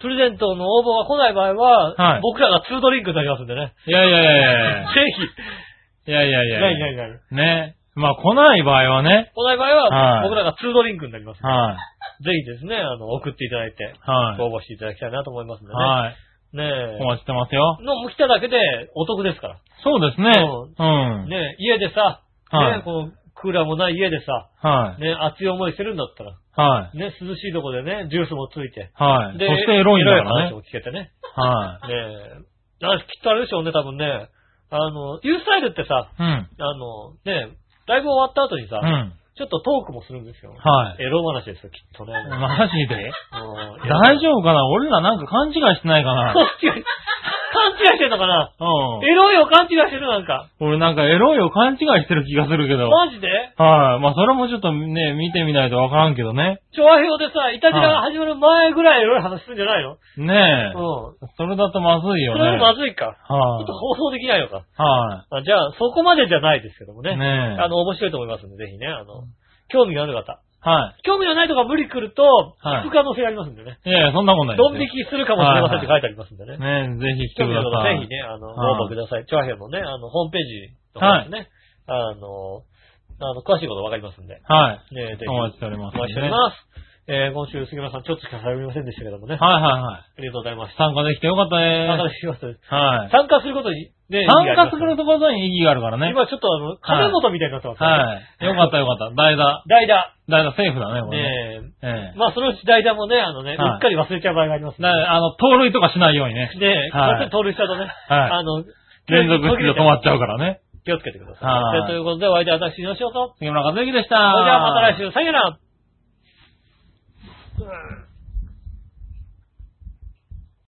プレゼントの応募が来ない場合は、
はい
僕らが2ドリンクになりますんでね。
いやいやいやいやい [LAUGHS]
ぜ
や。いやいやい
ひ、
や
ないないない。
ね。まあ来ない場合はね。
来ない場合は、
はい
僕らが2ドリンクになります。
はい。
ぜひですね、あの、送っていただいて、
はい。
応募していただきたいなと思いますんでね。
はい。
ねえ。
お待ちしてますよ。
の、もう来ただけでお得ですから。
そうですね。うん。
ねえ、家でさ、
はい
ねえ、このクーラーもない家でさ、
はい。
ねえ、熱い思いしてるんだったら、
はい。
ね、涼しいとこでね、ジュースもついて。
はい。そ
で、
してエロいんだからね
話も。聞けてね。
は
ねえ。あきっとあれでしょうね、多分ね。あの、ユースタイルってさ、
い。うん。
あの、ね、ライブ終わった後にさ、
うん。
ちょっとトークもするんですよ。
はい。
エロ話ですよ、きっとね。
マジで？
うん
大丈夫かな？俺らなんか勘違いしてないかな？
勘違い、勘違いしてんのかな？
うん。
エロいを勘違いしてるなんか。
俺なんかエロいを勘違いしてる気がするけど。はい。
マジで？
まあそれもちょっとね、見てみないとわからんけどね。
調和表でさ、イタジラが始まる前ぐらいエロい話するんじゃないの？
ねえ。
うん。
それだとまずいよ
それ
ね。
もまずいか。ちょ
は
っと放送できないのか。
い。は
あじゃあ、そこまでじゃないですけども
い。
ね。
ねえ。
あの、面白いと思いますんで、ぜひね、あの、興味がある方。
はい。
興味がないとか無理来ると、
はい
引く可能性がありますんでね。
いやいや、そんなもんないですよ
ドン引きするかもしれませんって書いてありますんでね。
ねえ、ぜひ来てください。
ぜひね、あの、
はい
ご応募ください。チョアヘのね、あの、ホームページの方ですね。あの、あの、詳しいことわかりますんで。
はい。
ねぜひ。
お待ちしております
お待ちしております。えー、今週杉村さんちょっとしか喋りませんでしたけどもね。
はいはいはい。
ありがとうございました。
参加できてよかった
参加
ね
できます。
はい。
参加することに、ね、
参加す
意義があります
るところに意義があるからね。
今ちょっとあの、金本みたいになってますね
はい。よかったよかった。代打。
代打。
代打セーフだね、これね。
ね
え
え。まあ、そのうち代打もね、あのね、
はいう
っかり忘れちゃう場合がありますんで。
だあの、盗塁とかしないようにね。
で、
はい
盗塁したとね、
はい
あの、
連続出場止まっちゃうからね。
気をつけてくださ。
はいい
でということで、お相手は私、吉尾と。
杉村和之でした。
それではまた来週、さよなら。うん